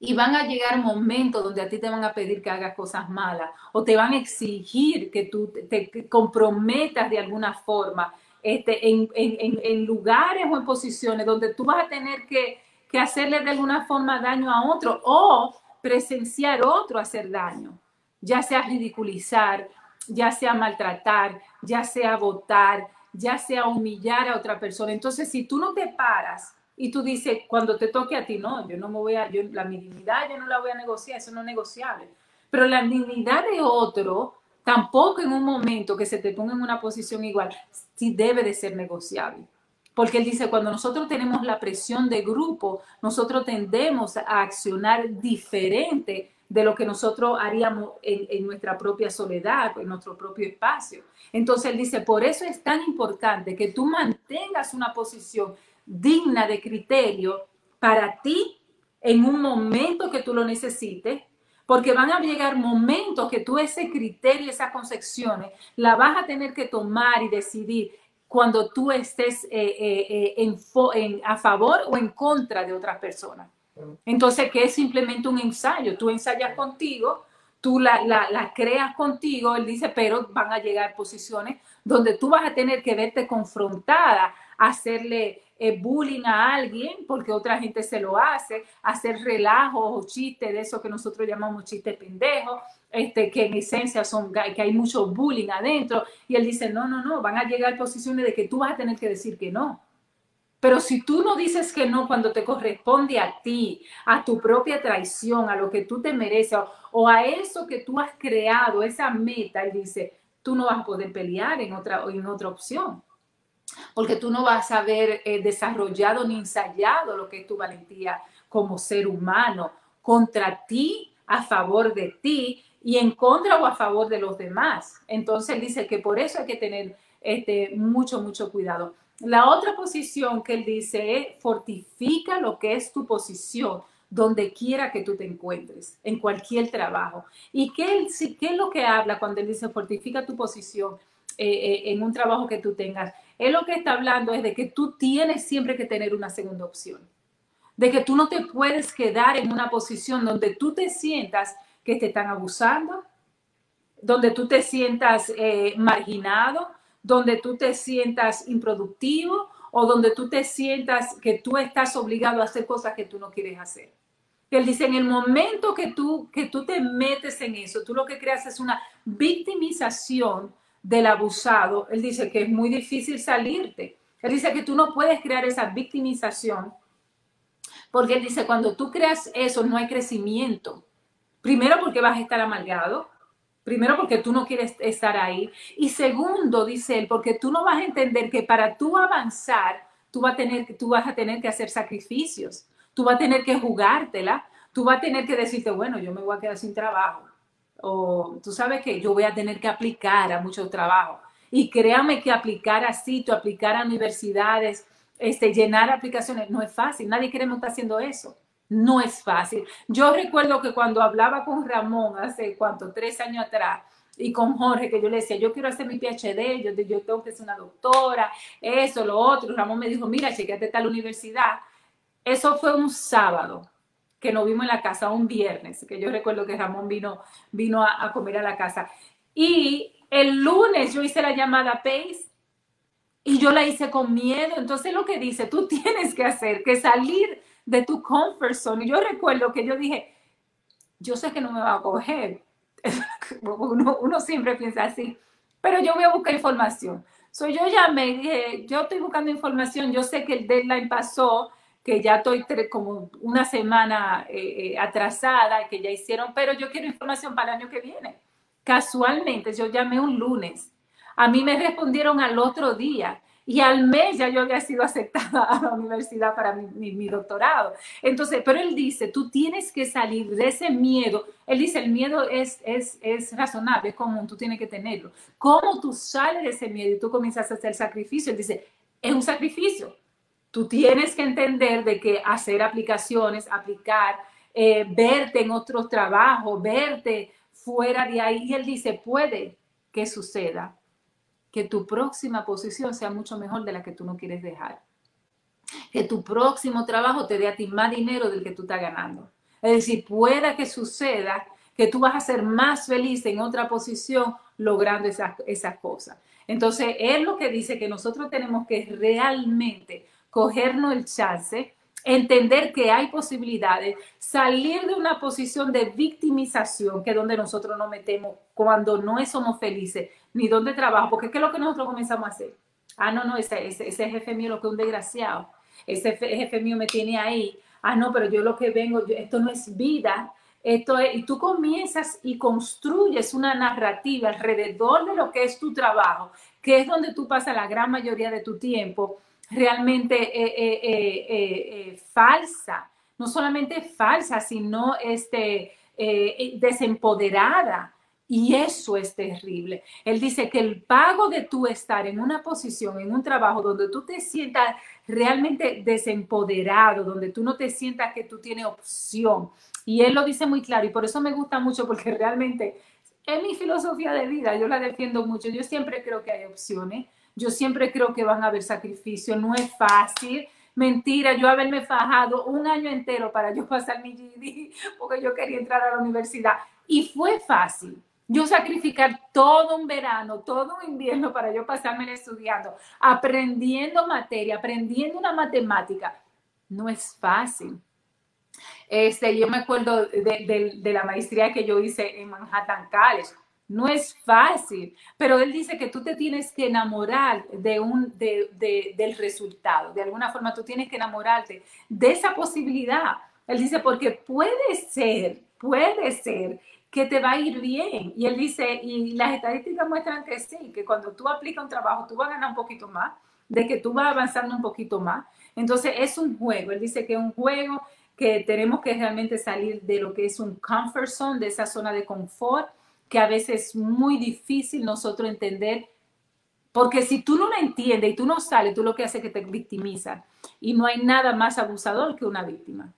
y van a llegar momentos donde a ti te van a pedir que hagas cosas malas o te van a exigir que tú te, comprometas de alguna forma este, en, en, en, lugares o en posiciones donde tú vas a tener que, que hacerle de alguna forma daño a otro o presenciar otro hacer daño, ya sea ridiculizar, ya sea maltratar, ya sea votar, ya sea humillar a otra persona. Entonces, si tú no te paras y tú dices, cuando te toque a ti, no, yo no me voy a, yo, la dignidad yo no la voy a negociar, eso no es negociable. Pero la dignidad de otro, tampoco en un momento que se te ponga en una posición igual, sí debe de ser negociable. Porque él dice, cuando nosotros tenemos la presión de grupo, nosotros tendemos a accionar diferente de lo que nosotros haríamos en, nuestra propia soledad, en nuestro propio espacio. Entonces él dice, por eso es tan importante que tú mantengas una posición digna de criterio para ti en un momento que tú lo necesites, porque van a llegar momentos que tú ese criterio, esas concepciones, la vas a tener que tomar y decidir cuando tú estés eh, eh, eh, a favor o en contra de otras personas. Entonces, que es simplemente un ensayo. Tú ensayas contigo, tú la, la, creas contigo, él dice, pero van a llegar posiciones donde tú vas a tener que verte confrontada, hacerle bullying a alguien porque otra gente se lo hace, hacer relajos o chistes de eso que nosotros llamamos chistes pendejos, este, que en esencia son que hay mucho bullying adentro. Y él dice, no, no, no, van a llegar posiciones de que tú vas a tener que decir que no. Pero si tú no dices que no cuando te corresponde a ti, a tu propia traición, a lo que tú te mereces o, a eso que tú has creado, esa meta, él dice, tú no vas a poder pelear en otra, en otra opción. Porque tú no vas a haber eh, desarrollado ni ensayado lo que es tu valentía como ser humano contra ti, a favor de ti y en contra o a favor de los demás. Entonces dice que por eso hay que tener este, mucho, mucho cuidado. La otra posición que él dice es fortifica lo que es tu posición donde quiera que tú te encuentres, en cualquier trabajo. ¿Y qué, qué es lo que habla cuando él dice fortifica tu posición eh, eh, en un trabajo que tú tengas? Él lo que está hablando es de que tú tienes siempre que tener una segunda opción, de que tú no te puedes quedar en una posición donde tú te sientas que te están abusando, donde tú te sientas eh, marginado, donde tú te sientas improductivo o donde tú te sientas que tú estás obligado a hacer cosas que tú no quieres hacer. Él dice, en el momento que tú, que tú te metes en eso, tú lo que creas es una victimización del abusado. Él dice que es muy difícil salirte. Él dice que tú no puedes crear esa victimización porque él dice, cuando tú creas eso, no hay crecimiento. Primero porque vas a estar amargado, Primero porque tú no quieres estar ahí. Y segundo, dice él, porque tú no vas a entender que para tú avanzar, tú, vas a tener, tú vas a tener que hacer sacrificios. Tú vas a tener que jugártela. Tú vas a tener que decirte, bueno, yo me voy a quedar sin trabajo. O tú sabes que yo voy a tener que aplicar a muchos trabajos. Y créame que aplicar así, tú aplicar a universidades, este, llenar aplicaciones, no es fácil. Nadie queremos estar haciendo eso no es fácil. Yo recuerdo que cuando hablaba con Ramón hace cuánto, tres años atrás, y con Jorge, que yo le decía, yo quiero hacer mi PhD, yo, yo tengo que ser una doctora, eso, lo otro. Ramón me dijo, mira, chequete tal universidad. Eso fue un sábado que nos vimos en la casa, un viernes, que yo recuerdo que Ramón vino, vino a comer a la casa. Y el lunes yo hice la llamada Pace y yo la hice con miedo. Entonces lo que dice, tú tienes que hacer, que salir de tu comfort zone. Y yo recuerdo que yo dije, yo sé que no me va a coger. uno, siempre piensa así, pero yo voy a buscar información. So, yo llamé, dije, yo estoy buscando información, yo sé que el deadline pasó, que ya estoy como una semana eh, eh, atrasada, que ya hicieron, pero yo quiero información para el año que viene. Casualmente, yo llamé un lunes. A mí me respondieron al otro día y al mes ya yo había sido aceptada a la universidad para mi, doctorado. Entonces, pero él dice, tú tienes que salir de ese miedo. Él dice, el miedo es, es, es razonable, es común, tú tienes que tenerlo. ¿Cómo tú sales de ese miedo y tú comienzas a hacer sacrificio? Él dice, es un sacrificio. Tú tienes que entender de que hacer aplicaciones, aplicar, eh, verte en otros trabajos, verte fuera de ahí. Y él dice, puede que suceda, que tu próxima posición sea mucho mejor de la que tú no quieres dejar. Que tu próximo trabajo te dé a ti más dinero del que tú estás ganando. Es decir, pueda que suceda que tú vas a ser más feliz en otra posición logrando esas, esas cosas. Entonces, él lo que dice que nosotros tenemos que realmente cogernos el chance entender que hay posibilidades, salir de una posición de victimización, que es donde nosotros nos metemos cuando no somos felices, ni donde trabajo, porque ¿qué es lo que nosotros comenzamos a hacer? Ah, no, no, ese, ese, jefe mío lo que es un desgraciado, ese jefe mío me tiene ahí, ah, no, pero yo lo que vengo, esto no es vida, esto es, y tú comienzas y construyes una narrativa alrededor de lo que es tu trabajo, que es donde tú pasas la gran mayoría de tu tiempo, realmente eh, falsa, no solamente falsa, sino este, desempoderada. Y eso es terrible. Él dice que el pago de tú estar en una posición, en un trabajo donde tú te sientas realmente desempoderado, donde tú no te sientas que tú tienes opción. Y él lo dice muy claro y por eso me gusta mucho porque realmente es mi filosofía de vida, yo la defiendo mucho. Yo siempre creo que hay opciones, yo siempre creo que van a haber sacrificios, no es fácil. Mentira, yo haberme fajado un año entero para yo pasar mi GED porque yo quería entrar a la universidad y fue fácil yo sacrificar todo un verano, todo un invierno para yo pasarme estudiando, aprendiendo materia, aprendiendo una matemática, no es fácil. Este, yo me acuerdo de, la maestría que yo hice en Manhattan College. No es fácil, pero él dice que tú te tienes que enamorar de un, del resultado. De alguna forma tú tienes que enamorarte de esa posibilidad. Él dice, porque puede ser, puede ser que te va a ir bien. Y él dice, y las estadísticas muestran que sí, que cuando tú aplicas un trabajo, tú vas a ganar un poquito más, de que tú vas avanzando un poquito más. Entonces es un juego. Él dice que es un juego que tenemos que realmente salir de lo que es un comfort zone, de esa zona de confort, que a veces es muy difícil nosotros entender. Porque si tú no lo entiendes y tú no sales, tú lo que haces es que te victimizas. Y no hay nada más abusador que una víctima.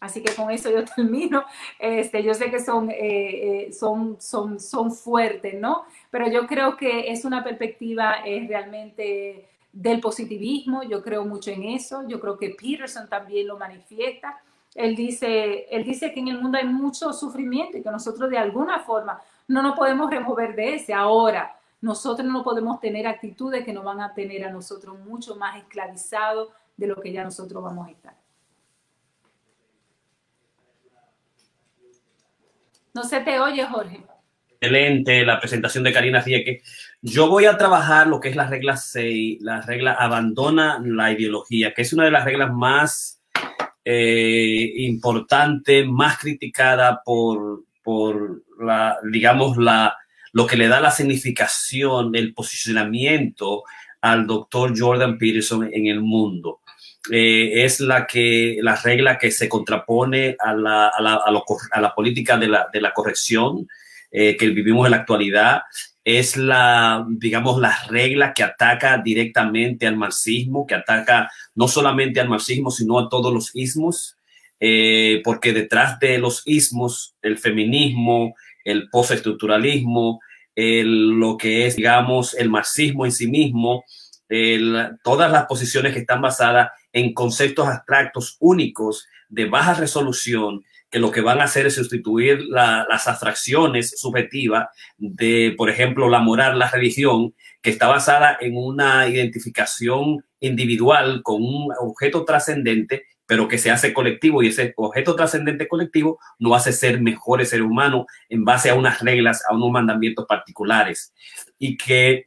Así que con eso yo termino. Este, yo sé que son, eh, eh, son, son, son fuertes, ¿no? Pero yo creo que es una perspectiva es realmente del positivismo. Yo creo mucho en eso. Yo creo que Peterson también lo manifiesta. Él dice, él dice que en el mundo hay mucho sufrimiento y que nosotros de alguna forma no nos podemos remover de ese. Ahora, nosotros no podemos tener actitudes que nos van a tener a nosotros mucho más esclavizados de lo que ya nosotros vamos a estar. No se te oye, Jorge. Excelente la presentación de Karina Rieke. Yo voy a trabajar lo que es la regla 6, la regla abandona la ideología, que es una de las reglas más eh, importantes, más criticada por, por la, digamos, la, lo que le da la significación, el posicionamiento al doctor Jordan Peterson en el mundo. Eh, es la que la regla que se contrapone a la, a la, a la política de la, de la corrección eh, que vivimos en la actualidad. Es la, digamos, la regla que ataca directamente al marxismo, que ataca no solamente al marxismo, sino a todos los ismos, eh, porque detrás de los ismos, el feminismo, el postestructuralismo, lo que es, digamos, el marxismo en sí mismo, todas las posiciones que están basadas en conceptos abstractos únicos de baja resolución que lo que van a hacer es sustituir las abstracciones subjetivas de, por ejemplo, la moral, la religión, que está basada en una identificación individual con un objeto trascendente, pero que se hace colectivo y ese objeto trascendente colectivo no hace ser mejores seres humanos en base a unas reglas, a unos mandamientos particulares. Y que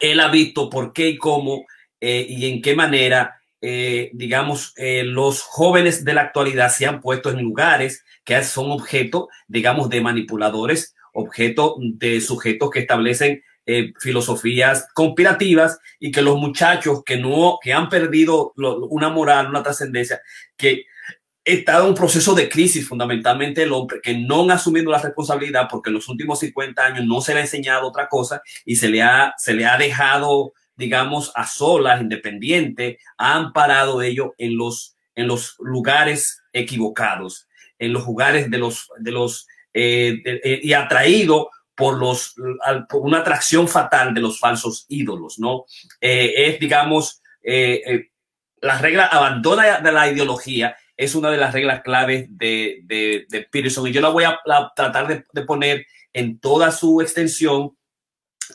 él ha visto por qué y cómo eh, y en qué manera, eh, digamos, eh, los jóvenes de la actualidad se han puesto en lugares que son objeto, digamos, de manipuladores, objeto de sujetos que establecen filosofías conspirativas y que los muchachos que no, que han perdido una moral, una trascendencia, que está en un proceso de crisis fundamentalmente el hombre que no han asumido la responsabilidad porque en los últimos 50 años no se le ha enseñado otra cosa y se le ha, se le ha dejado, digamos, a solas, independiente, ha amparado ello en los, en los lugares equivocados, en los lugares de los, de los, eh, eh, y atraído por los, por una atracción fatal de los falsos ídolos, ¿no? Eh, es, digamos, la regla abandona de la ideología es una de las reglas claves de, de, Peterson y yo la voy a, tratar de, poner en toda su extensión,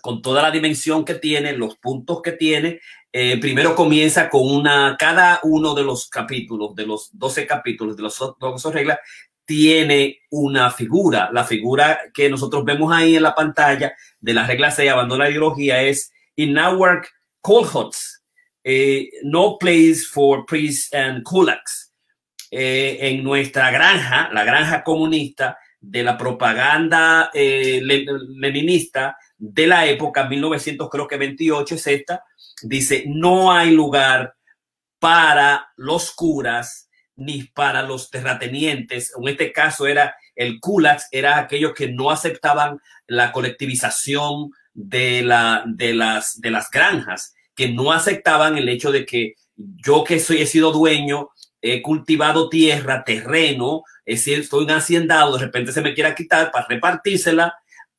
con toda la dimensión que tiene, los puntos que tiene. Eh, primero comienza con una, cada uno de los capítulos, de los 12 capítulos, de las 12 reglas, tiene una figura. La figura que nosotros vemos ahí en la pantalla de la regla 6, abandona la ideología, es In our Colhots, eh, no place for priests and kulaks. Eh, en nuestra granja, la granja comunista de la propaganda eh, leninista de la época 1900, creo que 28 es esta, dice, no hay lugar para los curas ni para los terratenientes. En este caso era el kulaks, era aquellos que no aceptaban la colectivización de, la, de, las, de las granjas, que no aceptaban el hecho de que yo que soy, he sido dueño, he cultivado tierra, terreno, estoy un haciendado, de repente se me quiera quitar para repartírsela,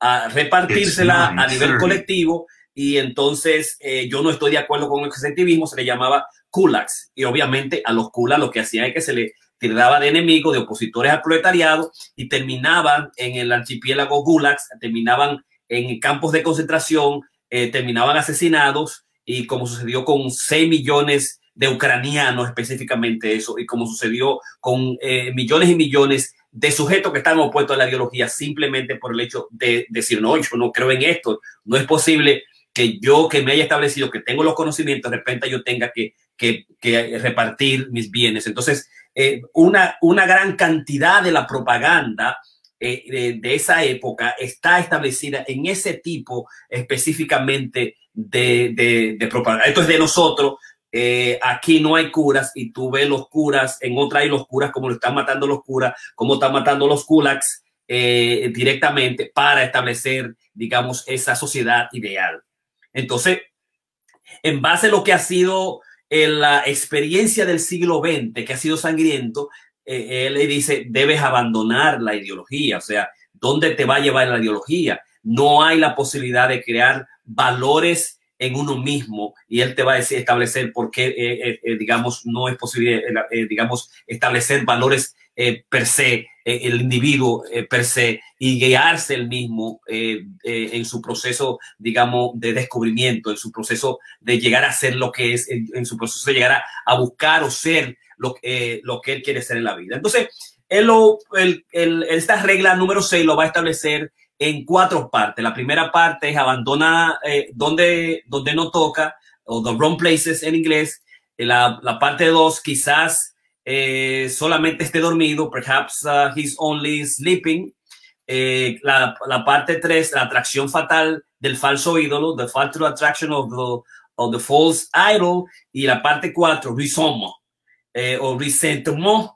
a repartírsela a nivel colectivo y entonces eh, yo no estoy de acuerdo con el colectivismo, se le llamaba kulaks y obviamente a los kulaks lo que hacían es que se le tiraba de enemigos, de opositores al proletariado y terminaban en el archipiélago gulags, terminaban en campos de concentración, eh, terminaban asesinados y como sucedió con 6 millones de ucranianos específicamente eso, y como sucedió con eh, millones y millones de sujetos que están opuestos a la ideología simplemente por el hecho de decir, no, yo no creo en esto, no es posible que yo que me haya establecido, que tengo los conocimientos, de repente yo tenga que, que, que repartir mis bienes. Entonces, eh, una, una gran cantidad de la propaganda eh, de, esa época está establecida en ese tipo específicamente de, de, de propaganda. Esto es de nosotros, eh, aquí no hay curas y tú ves los curas, en otra hay los curas, como lo están matando los curas, como están matando los kulaks eh, directamente para establecer, digamos, esa sociedad ideal. Entonces, en base a lo que ha sido eh, la experiencia del siglo XX, que ha sido sangriento, él le dice, debes abandonar la ideología, o sea, ¿dónde te va a llevar la ideología? No hay la posibilidad de crear valores en uno mismo y él te va a decir, establecer por qué, eh, eh, eh, digamos, no es posible, digamos, establecer valores per se, el individuo per se y guiarse el mismo en su proceso, digamos, de descubrimiento, en su proceso de llegar a ser lo que es, en, su proceso de llegar a, buscar o ser lo, lo que él quiere ser en la vida. Entonces, él lo, esta regla número 6 lo va a establecer en cuatro partes. La primera parte es abandona eh, donde, donde no toca, o the wrong places en inglés. La, la parte dos, quizás eh, solamente esté dormido, perhaps uh, he's only sleeping. Eh, la, la, parte tres, la atracción fatal del falso ídolo, the fatal attraction of the, of the false idol. Y la parte cuatro, risomo, eh, o resentment,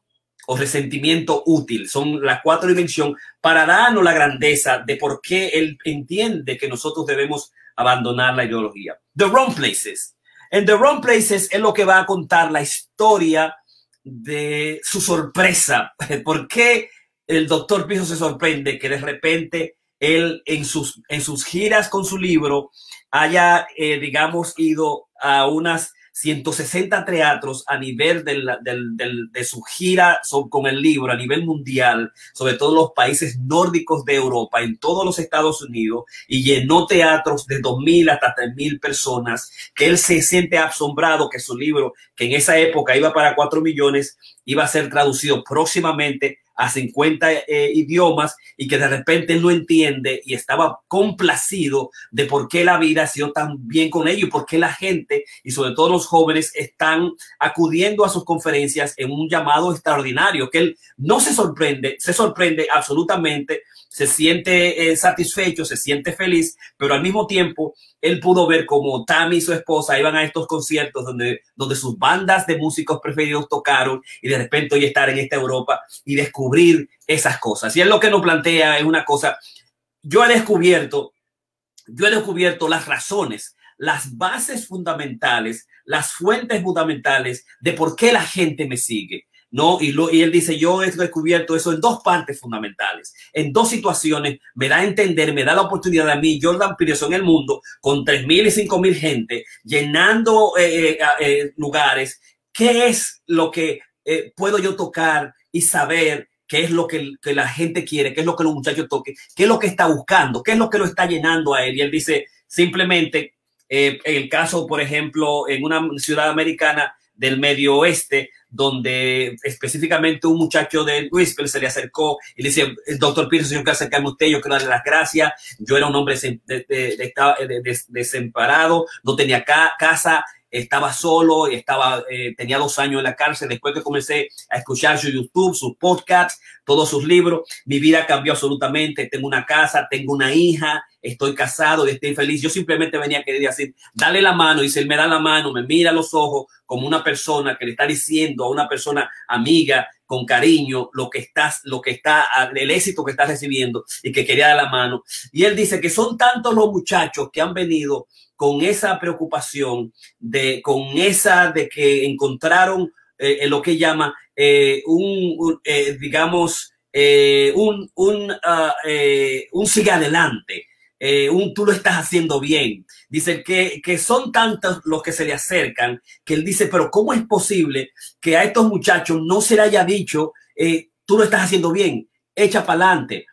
o resentimiento útil. Son las cuatro dimensiones para darnos la grandeza de por qué él entiende que nosotros debemos abandonar la ideología. The Wrong Places. En The Wrong Places es lo que va a contar la historia de su sorpresa. ¿Por qué el doctor Piso se sorprende que de repente él en sus, en sus giras con su libro haya, eh, digamos, ido a unas 160 teatros a nivel de su gira con el libro a nivel mundial, sobre todo los países nórdicos de Europa, en todos los Estados Unidos, y llenó teatros de 2.000 hasta 3.000 personas, que él se siente asombrado que su libro, que en esa época iba para 4 millones, iba a ser traducido próximamente a 50 eh, idiomas y que de repente no entiende y estaba complacido de por qué la vida ha sido tan bien con ellos y por qué la gente y sobre todo los jóvenes están acudiendo a sus conferencias en un llamado extraordinario, que él no se sorprende, se sorprende absolutamente se siente eh, satisfecho, se siente feliz, pero al mismo tiempo él pudo ver como Tammy y su esposa iban a estos conciertos donde, donde sus bandas de músicos preferidos tocaron y de repente hoy estar en esta Europa y descubrir esas cosas. Y él lo que nos plantea es una cosa, yo he descubierto, yo he descubierto las razones, las bases fundamentales, las fuentes fundamentales de por qué la gente me sigue. ¿No? Y, lo, y él dice, yo he descubierto eso en dos partes fundamentales, en dos situaciones, me da a entender, me da la oportunidad a mí, Jordan Peterson, en el mundo, con tres mil y cinco mil gente, llenando eh, eh, eh, lugares, ¿qué es lo que puedo yo tocar y saber qué es lo que, que, la gente quiere, qué es lo que los muchachos toquen, qué es lo que está buscando, qué es lo que lo está llenando a él? Y él dice, simplemente, en el caso, por ejemplo, en una ciudad americana, del medio oeste, donde específicamente un muchacho de Whisper se le acercó y le el doctor Pearson, yo quiero acercarme a usted, yo quiero darle las gracias. Yo era un hombre desemparado, no tenía casa estaba solo, estaba, eh, tenía dos años en la cárcel. Después que comencé a escuchar su YouTube, sus podcasts, todos sus libros, mi vida cambió absolutamente. Tengo una casa, tengo una hija, estoy casado y estoy feliz. Yo simplemente venía a querer decir, dale la mano. Y si él me da la mano, me mira los ojos como una persona que le está diciendo a una persona amiga con cariño lo que estás, lo que está, el éxito que estás recibiendo y que quería dar la mano. Y él dice que son tantos los muchachos que han venido con esa preocupación de, con esa de que encontraron eh, lo que llama eh, un, eh, digamos, un, un, uh, un sigue adelante. un tú lo estás haciendo bien. Dice que, que son tantos los que se le acercan que él dice, pero ¿cómo es posible que a estos muchachos no se le haya dicho, tú lo estás haciendo bien, echa para adelante?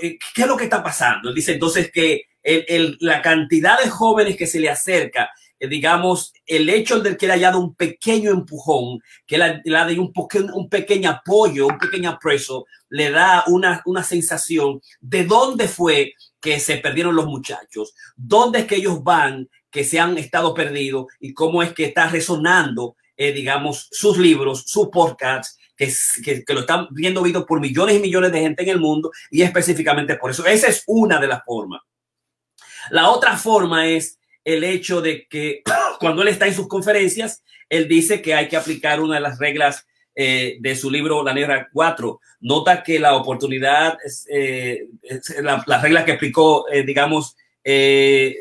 ¿Qué es lo que está pasando? Dice entonces que el, la cantidad de jóvenes que se le acerca, eh, digamos, el hecho de que le haya dado un pequeño empujón, que le, le dado un, un pequeño apoyo, un pequeño apreso, le da una, una sensación de dónde fue que se perdieron los muchachos, dónde es que ellos van, que se han estado perdidos y cómo es que está resonando, eh, digamos, sus libros, sus podcasts, que, que, que, lo están viendo visto por millones y millones de gente en el mundo y específicamente por eso. Esa es una de las formas. La otra forma es el hecho de que cuando él está en sus conferencias, él dice que hay que aplicar una de las reglas eh, de su libro La Negra 4. Nota que la oportunidad, es, eh, la, la, regla que explicó, eh, digamos, eh,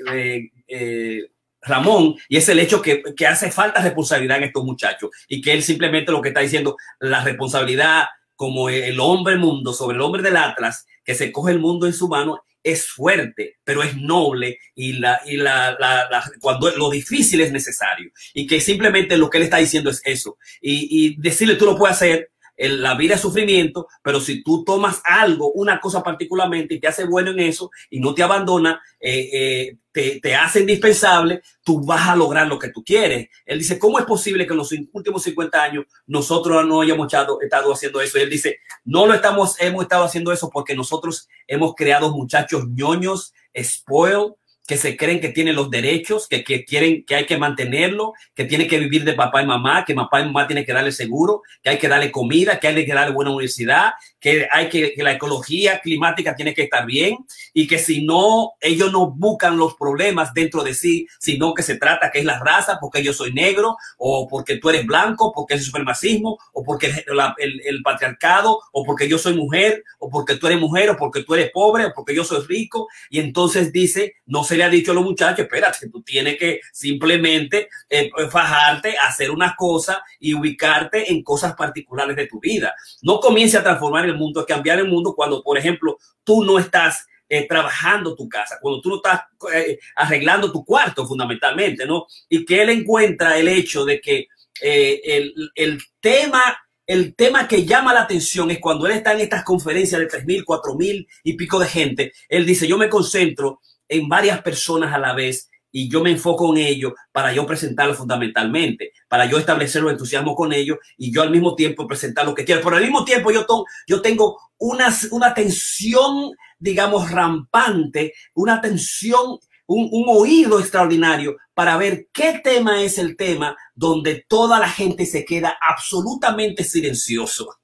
Ramón, y es el hecho que, que, hace falta responsabilidad en estos muchachos y que él simplemente lo que está diciendo, la responsabilidad como el hombre mundo sobre el hombre del Atlas, que se coge el mundo en su mano, es fuerte, pero es noble y, la, y la, la, la, cuando lo difícil es necesario. Y que simplemente lo que él está diciendo es eso. Y, y decirle, tú lo puedes hacer, la vida es sufrimiento, pero si tú tomas algo, una cosa particularmente y te hace bueno en eso y no te abandona, eh, eh, te, te, hace indispensable, tú vas a lograr lo que tú quieres. Él dice, ¿cómo es posible que en los últimos 50 años nosotros no hayamos estado, haciendo eso? Él dice, no lo estamos, hemos estado haciendo eso porque nosotros hemos creado muchachos ñoños, spoiled, que se creen que tienen los derechos, que, que, quieren, que hay que mantenerlo, que tiene que vivir de papá y mamá, que papá y mamá tienen que darle seguro, que hay que darle comida, que hay que darle buena universidad, que hay que, que la ecología climática tiene que estar bien y que si no, ellos no buscan los problemas dentro de sí, sino que se trata que es la raza, porque yo soy negro, o porque tú eres blanco, porque es el supremacismo, o porque la, el, el patriarcado, o porque yo soy mujer, o porque tú eres mujer, o porque tú eres pobre, o porque yo soy rico. Y entonces dice, no se le ha dicho a los muchachos, espérate, tú tienes que simplemente eh, fajarte, hacer una cosa y ubicarte en cosas particulares de tu vida. No comience a transformar el mundo, a cambiar el mundo cuando, por ejemplo, tú no estás eh, trabajando tu casa, cuando tú no estás eh, arreglando tu cuarto fundamentalmente, ¿no? Y que él encuentra el hecho de que eh, el, el tema el tema que llama la atención es cuando él está en estas conferencias de 3.000, 4.000 y pico de gente, él dice, yo me concentro en varias personas a la vez y yo me enfoco en ello para yo presentarlo fundamentalmente, para yo establecer los entusiasmos con ellos y yo al mismo tiempo presentar lo que quiero. Pero al mismo tiempo yo, yo tengo una, una tensión, digamos, rampante, una tensión, un, un oído extraordinario para ver qué tema es el tema donde toda la gente se queda absolutamente silencioso.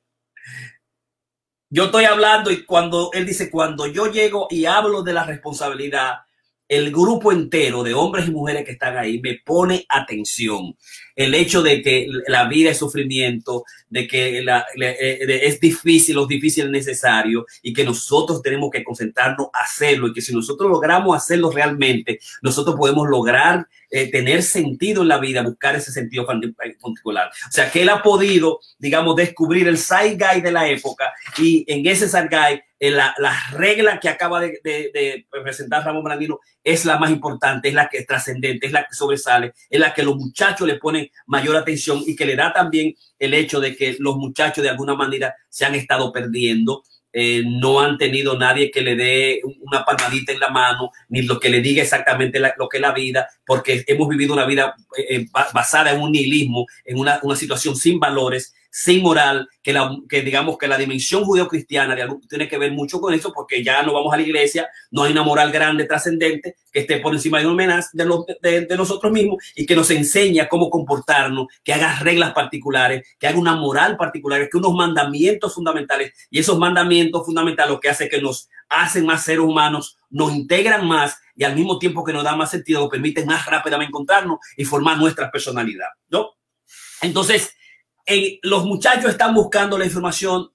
Yo estoy hablando y cuando él dice, cuando yo llego y hablo de la responsabilidad, el grupo entero de hombres y mujeres que están ahí me pone atención. El hecho de que la vida es sufrimiento, de que la, es difícil, lo difícil es necesario y que nosotros tenemos que concentrarnos a hacerlo y que si nosotros logramos hacerlo realmente, nosotros podemos lograr eh, tener sentido en la vida, buscar ese sentido particular. O sea, que él ha podido, digamos, descubrir el side guy de la época y en ese side guy eh, la, la, regla que acaba de, de, presentar Ramón Brandino es la más importante, es la que es trascendente, es la que sobresale, es la que los muchachos le ponen mayor atención y que le da también el hecho de que los muchachos de alguna manera se han estado perdiendo. Eh, no han tenido nadie que le dé una palmadita en la mano, ni lo que le diga exactamente lo que es la vida, porque hemos vivido una vida eh, basada en un nihilismo, en una, una situación sin valores, sin moral, que, la, que digamos que la dimensión judeo-cristiana tiene que ver mucho con eso, porque ya no vamos a la iglesia, no hay una moral grande, trascendente, que esté por encima de, de, los, de, de, nosotros mismos y que nos enseña cómo comportarnos, que haga reglas particulares, que haga una moral particular, que unos mandamientos fundamentales, y esos mandamientos fundamentales lo que hace que nos hacen más seres humanos, nos integran más y al mismo tiempo que nos da más sentido, nos permiten más rápidamente encontrarnos y formar nuestra personalidad, ¿no? Entonces, los muchachos están buscando la información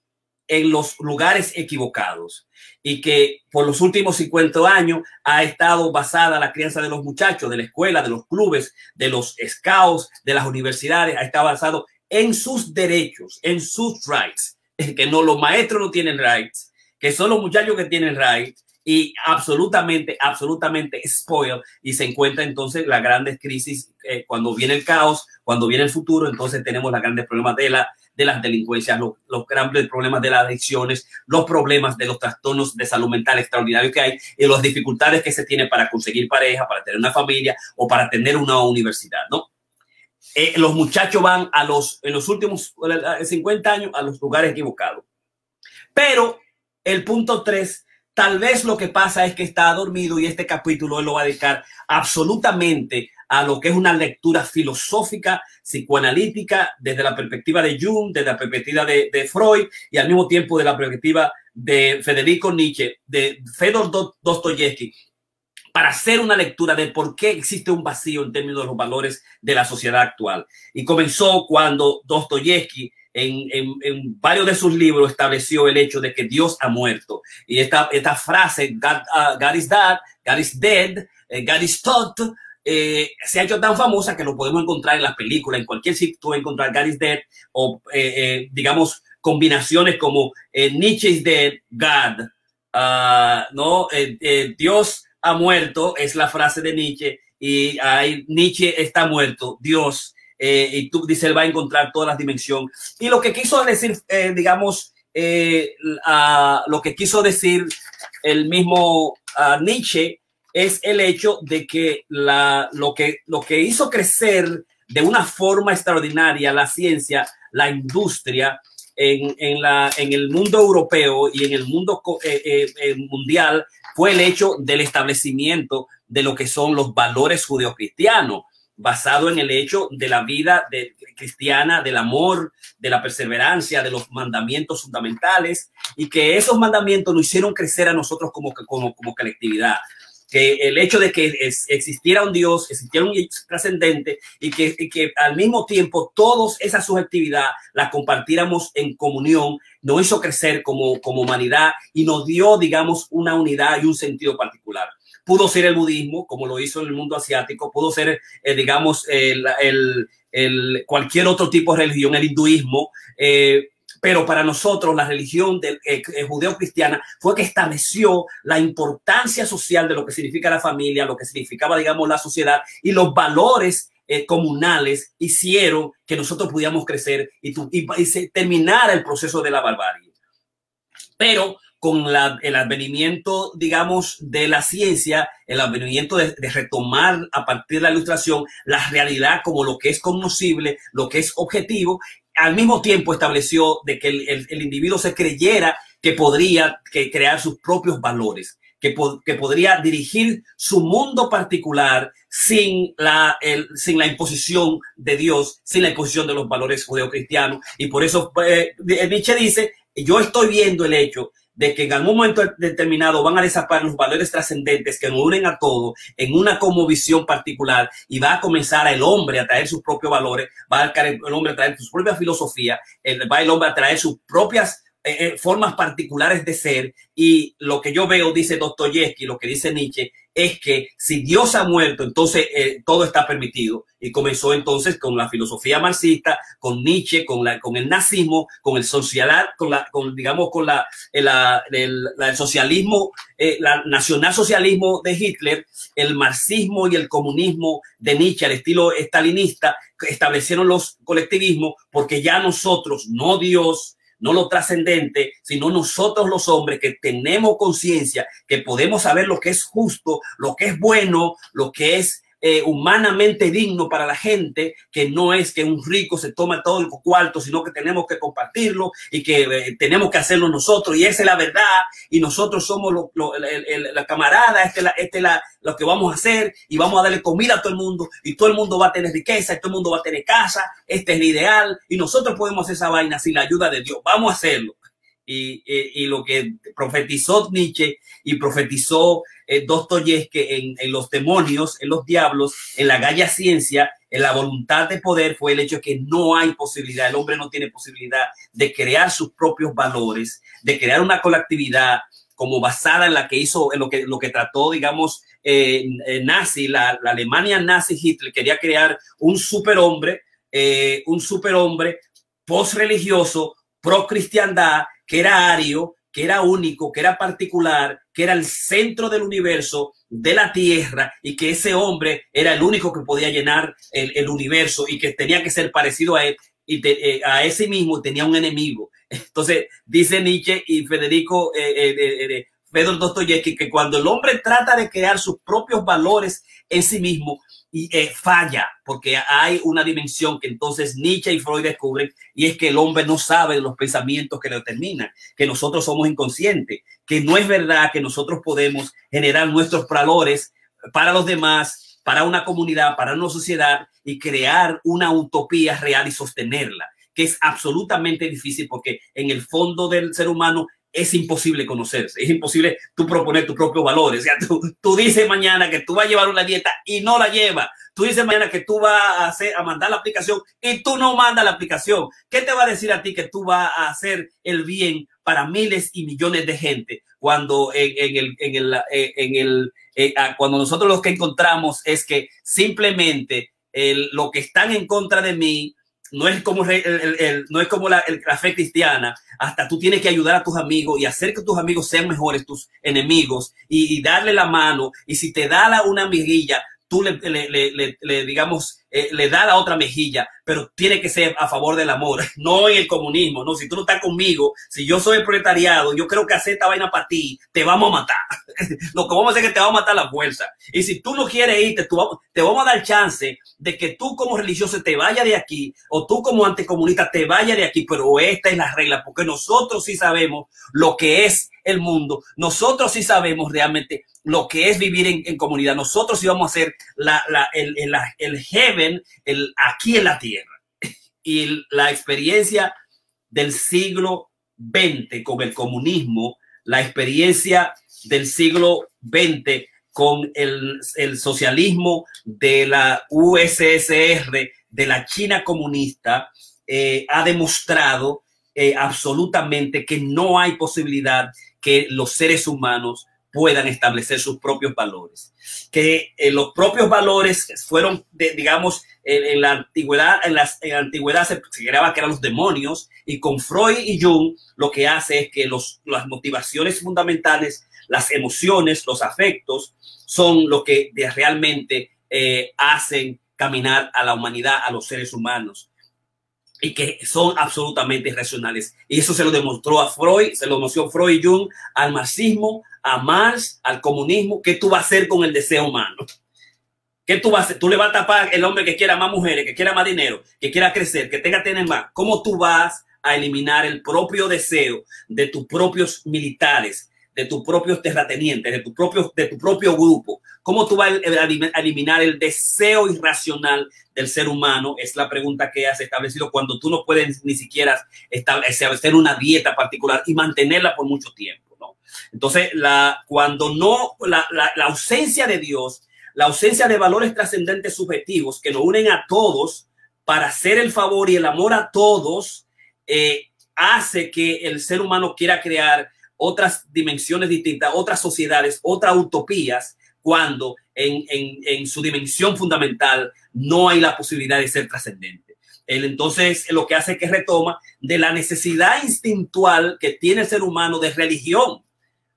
en los lugares equivocados y que por los últimos 50 años ha estado basada la crianza de los muchachos, de la escuela, de los clubes, de los scouts, de las universidades, ha estado basado en sus derechos, en sus rights, que no los maestros no tienen rights, que son los muchachos que tienen rights y absolutamente, absolutamente spoiled y se encuentra entonces la grandes crisis eh, cuando viene el caos, cuando viene el futuro, entonces tenemos los grandes problemas de, la, de las delincuencias, los, los grandes problemas de las adicciones, los problemas de los trastornos de salud mental extraordinarios que hay y las dificultades que se tiene para conseguir pareja, para tener una familia o para tener una universidad, ¿no? Eh, los muchachos van a los, en los últimos 50 años a los lugares equivocados. Pero el punto 3 Tal vez lo que pasa es que está dormido y este capítulo él lo va a dedicar absolutamente a lo que es una lectura filosófica, psicoanalítica, desde la perspectiva de Jung, desde la perspectiva de, de Freud y al mismo tiempo de la perspectiva de Federico Nietzsche, de Fedor Dostoyevsky, para hacer una lectura de por qué existe un vacío en términos de los valores de la sociedad actual. Y comenzó cuando Dostoyevsky en, varios de sus libros estableció el hecho de que Dios ha muerto. Y esta, esta frase, God, uh, is dead, God is dead, eh, God is taught, eh, se ha hecho tan famosa que lo podemos encontrar en las películas, en cualquier sitio encontrar God is dead o, eh, digamos, combinaciones como Nietzsche is dead, God, uh, ¿no? Dios ha muerto, es la frase de Nietzsche, y hay, Nietzsche está muerto, Dios eh, y tú dice, él va a encontrar todas las dimensiones. Y lo que quiso decir, eh, digamos, eh, lo que quiso decir el mismo Nietzsche es el hecho de que, la, lo que lo que hizo crecer de una forma extraordinaria la ciencia, la industria, en, en, la, en, el mundo europeo y en el mundo mundial fue el hecho del establecimiento de lo que son los valores judeocristianos basado en el hecho de la vida de, cristiana, del amor, de la perseverancia, de los mandamientos fundamentales y que esos mandamientos nos hicieron crecer a nosotros como, como, como colectividad. Que el hecho de que existiera un Dios, existiera un trascendente y que, y que al mismo tiempo todos esa subjetividad la compartiéramos en comunión, nos hizo crecer como, como humanidad y nos dio, digamos, una unidad y un sentido particular pudo ser el budismo, como lo hizo en el mundo asiático, pudo ser, eh, digamos, el, el, el, cualquier otro tipo de religión, el hinduismo, eh, pero para nosotros la religión del, eh, judeo-cristiana fue que estableció la importancia social de lo que significa la familia, lo que significaba, digamos, la sociedad y los valores comunales hicieron que nosotros pudiéramos crecer y, y, y terminar el proceso de la barbarie. Pero con el advenimiento, digamos, de la ciencia, el advenimiento de, retomar a partir de la ilustración la realidad como lo que es conocible, lo que es objetivo, al mismo tiempo estableció de que el, individuo se creyera que podría que crear sus propios valores, que, po que podría dirigir su mundo particular sin la, el, sin la imposición de Dios, sin la imposición de los valores judeocristianos. Y por eso eh, Nietzsche dice, yo estoy viendo el hecho de que en algún momento determinado van a desaparecer los valores trascendentes que nos unen a todos en una como visión particular y va a comenzar el hombre a traer sus propios valores, va a el hombre a traer su propia filosofía, va el hombre a traer sus propias eh, eh, formas particulares de ser y lo que yo veo, dice Dostoyevsky, lo que dice Nietzsche, es que si Dios ha muerto, entonces eh, todo está permitido. Y comenzó entonces con la filosofía marxista, con Nietzsche, con, la, con el nazismo, con el social, con la, con, digamos, con la, el, el, el socialismo, eh, la nacionalsocialismo de Hitler, el marxismo y el comunismo de Nietzsche al estilo estalinista, establecieron los colectivismos porque ya nosotros, no Dios, no lo trascendente, sino nosotros los hombres que tenemos conciencia, que podemos saber lo que es justo, lo que es bueno, lo que es eh, humanamente digno para la gente, que no es que un rico se toma todo el cuarto, sino que tenemos que compartirlo y que eh, tenemos que hacerlo nosotros. Y esa es la verdad. Y nosotros somos la camarada, este, la, este la, lo que vamos a hacer y vamos a darle comida a todo el mundo y todo el mundo va a tener riqueza y todo el mundo va a tener casa. Este es el ideal y nosotros podemos hacer esa vaina sin la ayuda de Dios. Vamos a hacerlo. Y, y, lo que profetizó Nietzsche y profetizó eh, Dostoyevsky en, en los demonios, en los diablos, en la galla ciencia, en la voluntad de poder fue el hecho que no hay posibilidad, el hombre no tiene posibilidad de crear sus propios valores, de crear una colectividad como basada en la que hizo, en lo que, lo que trató, digamos, eh, nazi, la, la, Alemania nazi Hitler quería crear un superhombre, eh, un superhombre post-religioso, pro-cristiandad, que era ario, que era único, que era particular, que era el centro del universo, de la tierra, y que ese hombre era el único que podía llenar el, universo y que tenía que ser parecido a él y te, eh, a ese mismo tenía un enemigo. Entonces, dice Nietzsche y Federico, eh, eh, eh Fedor Dostoyevsky, que cuando el hombre trata de crear sus propios valores en sí mismo, y eh, falla, porque hay una dimensión que entonces Nietzsche y Freud descubren, y es que el hombre no sabe de los pensamientos que le determinan, que nosotros somos inconscientes, que no es verdad que nosotros podemos generar nuestros valores para los demás, para una comunidad, para una sociedad y crear una utopía real y sostenerla, que es absolutamente difícil porque en el fondo del ser humano es imposible conocerse, es imposible tú proponer tus propios valores. O sea, tú, tú, dices mañana que tú vas a llevar una dieta y no la llevas. Tú dices mañana que tú vas a, hacer, a mandar la aplicación y tú no mandas la aplicación. ¿Qué te va a decir a ti que tú vas a hacer el bien para miles y millones de gente cuando en, el, en el, eh, en el eh, cuando nosotros lo que encontramos es que simplemente lo que están en contra de mí no es como, el, el, no es como la, la, fe cristiana, hasta tú tienes que ayudar a tus amigos y hacer que tus amigos sean mejores, tus enemigos, y, y darle la mano, y si te da la, una mirilla, tú le, le, le, le digamos, eh, le da la otra mejilla, pero tiene que ser a favor del amor, no en el comunismo, no, si tú no estás conmigo, si yo soy el proletariado, yo creo que hacer esta vaina para ti, te vamos a matar. Lo que vamos a hacer es que te vamos a matar la fuerza. Y si tú no quieres irte, te vamos a dar chance de que tú como religioso te vaya de aquí, o tú como anticomunista te vaya de aquí, pero esta es la regla, porque nosotros sí sabemos lo que es el mundo, nosotros sí sabemos realmente lo que es vivir en, comunidad, nosotros sí vamos a ser la, la, el, el, el el, aquí en la tierra. Y la experiencia del siglo XX con el comunismo, la experiencia del siglo XX con el, el socialismo de la USSR, de la China comunista, eh, ha demostrado eh, absolutamente que no hay posibilidad que los seres humanos puedan establecer sus propios valores. Que eh, los propios valores fueron, digamos, en, la antigüedad, en, las, en la antigüedad se, se creaba que eran los demonios y con Freud y Jung lo que hace es que los, las motivaciones fundamentales, las emociones, los afectos son lo que realmente eh, hacen caminar a la humanidad, a los seres humanos y que son absolutamente irracionales. Y eso se lo demostró a Freud, se lo demostró Freud y Jung al marxismo, a Marx, al comunismo. ¿Qué tú vas a hacer con el deseo humano? ¿Qué tú vas a hacer? Tú le vas a tapar el hombre que quiera más mujeres, que quiera más dinero, que quiera crecer, que tenga tener más. ¿Cómo tú vas a eliminar el propio deseo de tus propios militares, de tus propios terratenientes, de tu propio, de tu propio grupo. ¿Cómo tú vas a eliminar el deseo irracional del ser humano? Es la pregunta que has establecido cuando tú no puedes ni siquiera establecer una dieta particular y mantenerla por mucho tiempo. ¿no? Entonces, la, cuando no, la, la, la ausencia de Dios, la ausencia de valores trascendentes subjetivos que nos unen a todos para hacer el favor y el amor a todos, eh, hace que el ser humano quiera crear otras dimensiones distintas, otras sociedades, otras utopías, cuando en, en, en su dimensión fundamental no hay la posibilidad de ser trascendente. Él entonces lo que hace es que retoma de la necesidad instintual que tiene el ser humano de religión,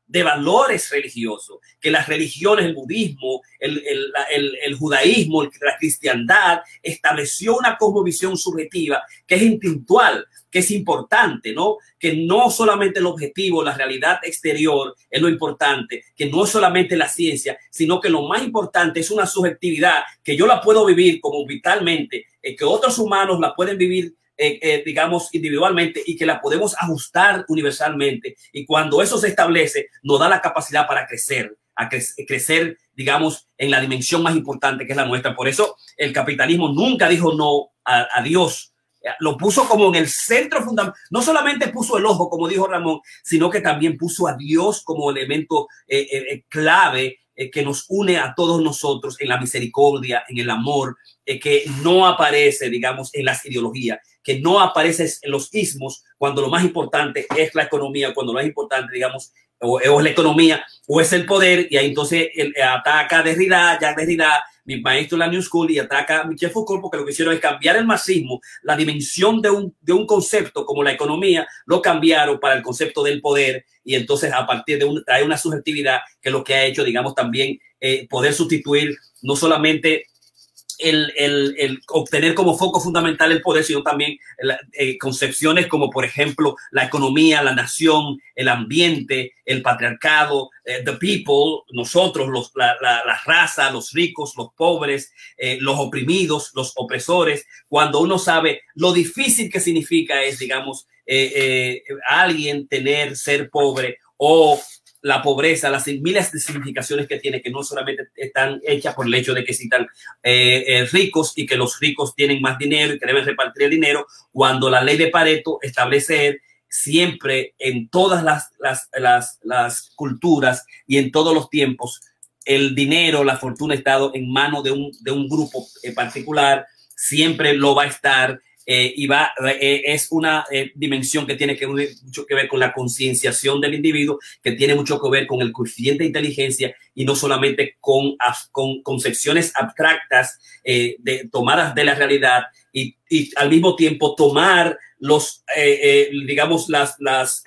de valores religiosos, que las religiones, el budismo, el, el, el, judaísmo, la cristiandad, estableció una cosmovisión subjetiva que es instintual, que es importante, ¿no? Que no solamente el objetivo, la realidad exterior es lo importante, que no es solamente la ciencia, sino que lo más importante es una subjetividad que yo la puedo vivir como vitalmente, eh, que otros humanos la pueden vivir eh, eh, digamos, individualmente y que la podemos ajustar universalmente. Y cuando eso se establece, nos da la capacidad para crecer, a crecer, digamos, en la dimensión más importante que es la nuestra. Por eso el capitalismo nunca dijo no a, a Dios lo puso como en el centro fundamental. No solamente puso el ojo, como dijo Ramón, sino que también puso a Dios como elemento eh, eh, eh, clave que nos une a todos nosotros en la misericordia, en el amor, que no aparece, digamos, en las ideologías, que no aparece en los ismos, cuando lo más importante es la economía, cuando lo más importante, digamos, o, es la economía, o es el poder, y ahí entonces el, ataca Derrida, ya Derrida mi maestro en la New School y ataca a Michel Foucault porque lo que hicieron es cambiar el marxismo, la dimensión de un, de un concepto como la economía, lo cambiaron para el concepto del poder y entonces a partir de un, trae una subjetividad que lo que ha hecho, digamos, también eh, poder sustituir no solamente el, el, el, obtener como foco fundamental el poder, sino también eh, concepciones como, por ejemplo, la economía, la nación, el ambiente, el patriarcado, eh, the people, nosotros, los, la, la, la, raza, los ricos, los pobres, eh, los oprimidos, los opresores. Cuando uno sabe lo difícil que significa es, digamos, alguien tener, ser pobre o la pobreza, las miles de significaciones que tiene, que no solamente están hechas por el hecho de que están eh, eh, ricos y que los ricos tienen más dinero y que deben repartir el dinero, cuando la ley de Pareto establece siempre en todas las, las, las, culturas y en todos los tiempos, el dinero, la fortuna ha estado en manos de un, de un grupo particular, siempre lo va a estar eh, y va, eh, es una eh, dimensión que tiene que, mucho que ver con la concienciación del individuo, que tiene mucho que ver con el coeficiente de inteligencia y no solamente con, con concepciones abstractas de, tomadas de la realidad y, al mismo tiempo tomar los, digamos, las, las,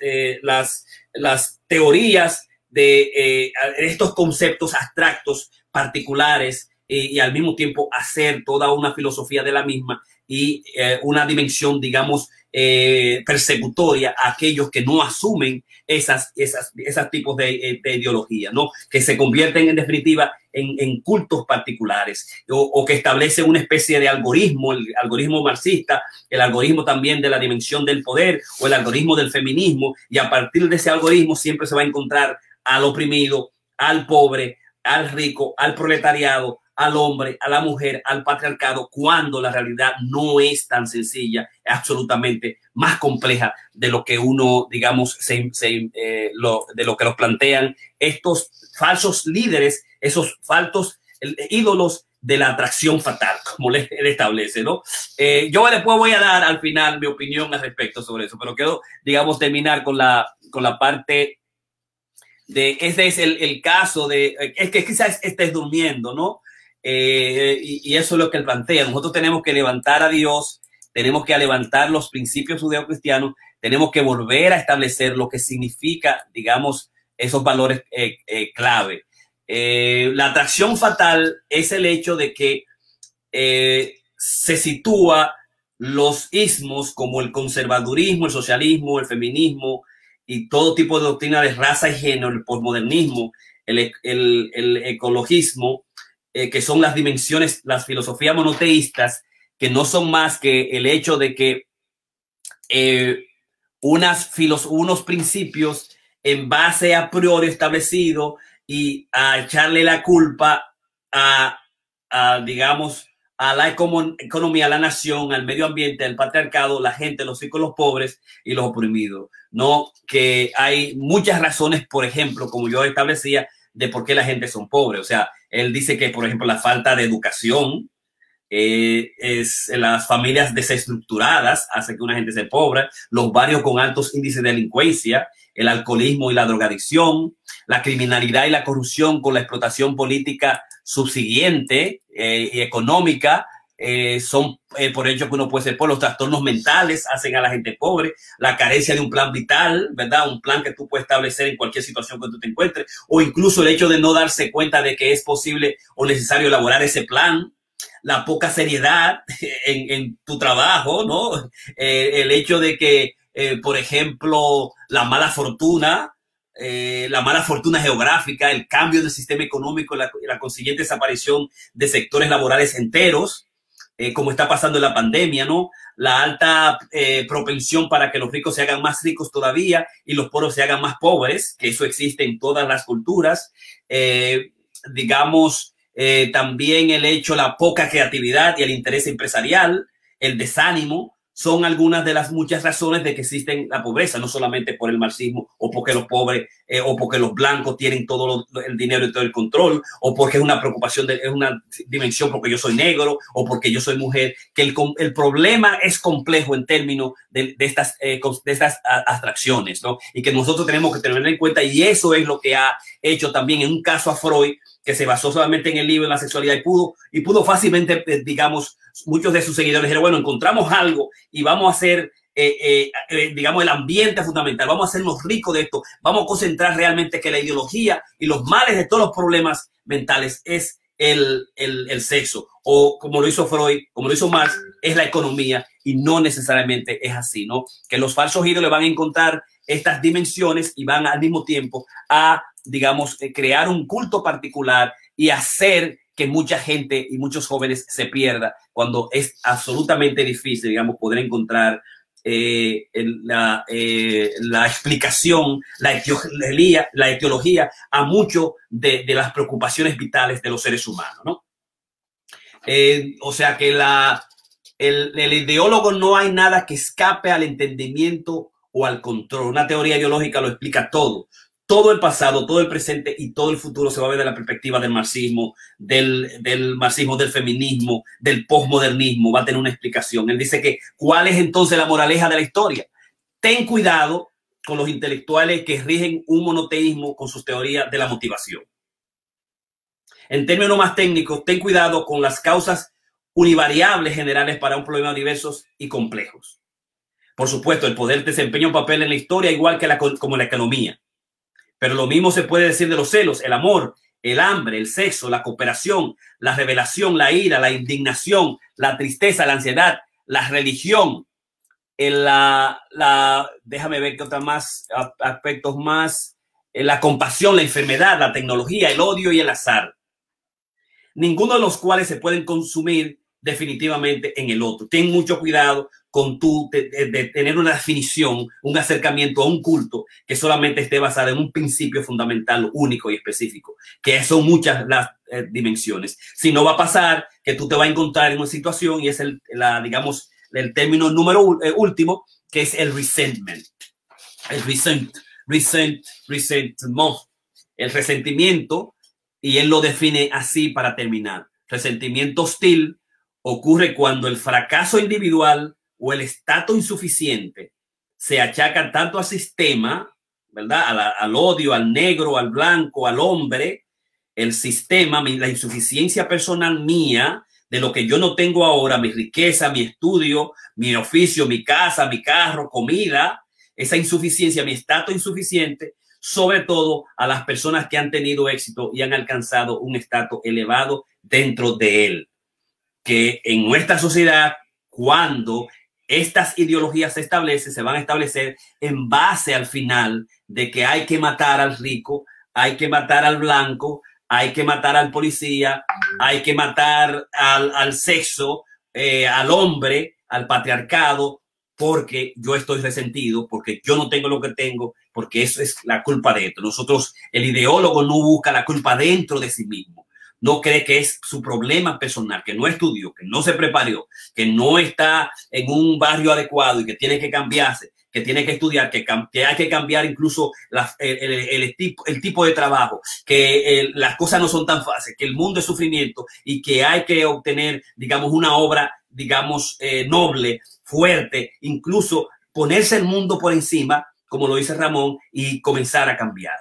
las teorías de estos conceptos abstractos particulares y al mismo tiempo hacer toda una filosofía de la misma y eh, una dimensión, digamos, eh, persecutoria a aquellos que no asumen esas, esas, tipos de, eh, de, ideología, ¿no? Que se convierten en definitiva en, en cultos particulares o, o, que establecen una especie de algoritmo, el algoritmo marxista, el algoritmo también de la dimensión del poder o el algoritmo del feminismo y a partir de ese algoritmo siempre se va a encontrar al oprimido, al pobre, al rico, al proletariado, al hombre, a la mujer, al patriarcado, cuando la realidad no es tan sencilla, es absolutamente más compleja de lo que uno, digamos, se, eh, lo, de lo que los plantean estos falsos líderes, esos falsos ídolos de la atracción fatal, como le, establece, ¿no? Eh, yo después voy a dar al final mi opinión al respecto sobre eso, pero quiero, digamos, terminar con la, con la parte de, ese es el, el caso de, es que quizás estés durmiendo, ¿no? Eh, y, eso es lo que él plantea. Nosotros tenemos que levantar a Dios, tenemos que levantar los principios judeocristianos, tenemos que volver a establecer lo que significa, digamos, esos valores eh, eh, clave. La atracción fatal es el hecho de que se sitúa los ismos como el conservadurismo, el socialismo, el feminismo y todo tipo de doctrina de raza y género, el posmodernismo, el, el ecologismo, eh, que son las dimensiones, las filosofías monoteístas, que no son más que el hecho de que eh, unas filos, unos principios en base a priori establecido y a echarle la culpa a, digamos, a la economía, a la nación, al medio ambiente, al patriarcado, la gente, los ricos, los pobres y los oprimidos. No, que hay muchas razones, por ejemplo, como yo establecía, de por qué la gente son pobres. O sea, él dice que, por ejemplo, la falta de educación, eh, es las familias desestructuradas hace que una gente sea pobre, los barrios con altos índices de delincuencia, el alcoholismo y la drogadicción, la criminalidad y la corrupción con la explotación política subsiguiente eh, y económica eh, son eh, por ello que uno puede ser por los trastornos mentales, hacen a la gente pobre, la carencia de un plan vital, ¿verdad? Un plan que tú puedes establecer en cualquier situación que tú te encuentres, o incluso el hecho de no darse cuenta de que es posible o necesario elaborar ese plan, la poca seriedad en, tu trabajo, ¿no? Eh, el hecho de que, por ejemplo, la mala fortuna, la mala fortuna geográfica, el cambio del sistema económico y la consiguiente desaparición de sectores laborales enteros, eh, como está pasando en la pandemia, ¿no? La alta eh, propensión para que los ricos se hagan más ricos todavía y los pobres se hagan más pobres, que eso existe en todas las culturas. Eh, digamos, también el hecho, la poca creatividad y el interés empresarial, el desánimo, son algunas de las muchas razones de que existen la pobreza, no solamente por el marxismo o porque los pobres eh, o porque los blancos tienen todo el dinero y todo el control o porque es una preocupación, de, es una dimensión porque yo soy negro o porque yo soy mujer, que el, el problema es complejo en términos de, de estas, eh, de estas abstracciones, ¿no? Y que nosotros tenemos que tener en cuenta y eso es lo que ha hecho también en un caso a Freud que se basó solamente en el libro, en la sexualidad y pudo, y pudo fácilmente, eh, digamos, muchos de sus seguidores dijeron, bueno, encontramos algo y vamos a hacer, eh, eh, digamos, el ambiente fundamental, vamos a hacernos ricos de esto, vamos a concentrar realmente que la ideología y los males de todos los problemas mentales es el, el, el sexo, o como lo hizo Freud, como lo hizo Marx, es la economía y no necesariamente es así, ¿no? Que los falsos ídolos van a encontrar estas dimensiones y van al mismo tiempo a digamos, eh, crear un culto particular y hacer que mucha gente y muchos jóvenes se pierda cuando es absolutamente difícil, digamos, poder encontrar eh, la, eh, la, explicación, la etiología, la etiología a mucho de, de, las preocupaciones vitales de los seres humanos, ¿no? o sea que la, el, ideólogo no hay nada que escape al entendimiento o al control. Una teoría ideológica lo explica todo todo el pasado, todo el presente y todo el futuro se va a ver de la perspectiva del marxismo, del, del marxismo, del feminismo, del posmodernismo, va a tener una explicación. Él dice que, ¿cuál es entonces la moraleja de la historia? Ten cuidado con los intelectuales que rigen un monoteísmo con sus teorías de la motivación. En términos más técnicos, ten cuidado con las causas univariables generales para un problema diversos y complejos. Por supuesto, el poder desempeña un papel en la historia igual que la, como la economía. Pero lo mismo se puede decir de los celos, el amor, el hambre, el sexo, la cooperación, la revelación, la ira, la indignación, la tristeza, la ansiedad, la religión, la, la, déjame ver qué otros más aspectos más, la compasión, la enfermedad, la tecnología, el odio y el azar. Ninguno de los cuales se pueden consumir definitivamente en el otro. Ten mucho cuidado con tu de, tener una definición, un acercamiento a un culto que solamente esté basado en un principio fundamental único y específico, que son muchas las eh, dimensiones. Si no va a pasar que tú te vas a encontrar en una situación y es el, la, digamos, el término número eh, último, que es el resentment. El resent, resent, resentment, el resentimiento, y él lo define así para terminar. Resentimiento hostil ocurre cuando el fracaso individual o el estatus insuficiente se achacan tanto al sistema, ¿verdad? Al, odio, al negro, al blanco, al hombre, el sistema, la insuficiencia personal mía, de lo que yo no tengo ahora, mi riqueza, mi estudio, mi oficio, mi casa, mi carro, comida, esa insuficiencia, mi estatus insuficiente, sobre todo a las personas que han tenido éxito y han alcanzado un estatus elevado dentro de él. Que en nuestra sociedad, cuando estas ideologías se establecen, se van a establecer en base al final de que hay que matar al rico, hay que matar al blanco, hay que matar al policía, hay que matar al, sexo, eh, al hombre, al patriarcado, porque yo estoy resentido, porque yo no tengo lo que tengo, porque eso es la culpa de esto. Nosotros, el ideólogo no busca la culpa dentro de sí mismo no cree que es su problema personal, que no estudió, que no se preparó, que no está en un barrio adecuado y que tiene que cambiarse, que tiene que estudiar, que, hay que cambiar incluso el, tipo, de trabajo, que las cosas no son tan fáciles, que el mundo es sufrimiento y que hay que obtener, digamos, una obra, digamos, eh, noble, fuerte, incluso ponerse el mundo por encima, como lo dice Ramón, y comenzar a cambiar,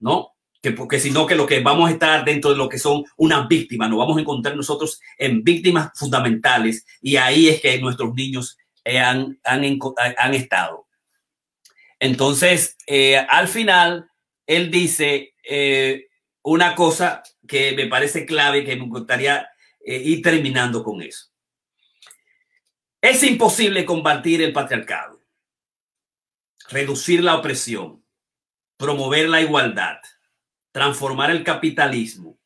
¿no? Que porque sino que lo que vamos a estar dentro de lo que son unas víctimas, nos vamos a encontrar nosotros en víctimas fundamentales y ahí es que nuestros niños han, han, han, estado. Entonces, eh, al final, él dice eh, una cosa que me parece clave, que me gustaría eh, ir terminando con eso. Es imposible combatir el patriarcado, reducir la opresión, promover la igualdad, transformar el capitalismo,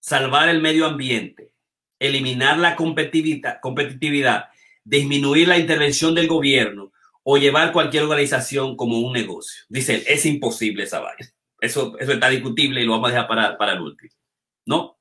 salvar el medio ambiente, eliminar la competitividad, competitividad, disminuir la intervención del gobierno o llevar cualquier organización como un negocio. Dice es imposible esa. Eso, eso está discutible y lo vamos a dejar para, para el último. ¿No?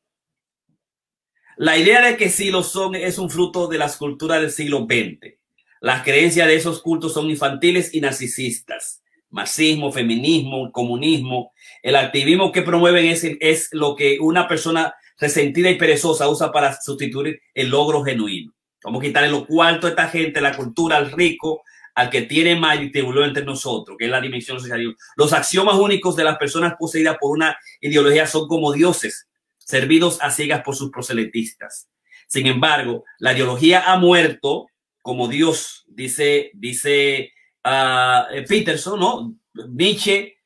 La idea de que sí lo son es un fruto de las culturas del siglo XX. Las creencias de esos cultos son infantiles y narcisistas. Marxismo, feminismo, comunismo. El activismo que promueven es, es lo que una persona resentida y perezosa usa para sustituir el logro genuino. Vamos a quitarle lo cuarto a esta gente, la cultura, al rico, al que tiene más y entre nosotros, que es la dimensión social. Los axiomas únicos de las personas poseídas por una ideología son como dioses, servidos a ciegas por sus proselitistas. Sin embargo, la ideología ha muerto como Dios, dice, dice uh, Peterson, ¿no? Nietzsche, eh,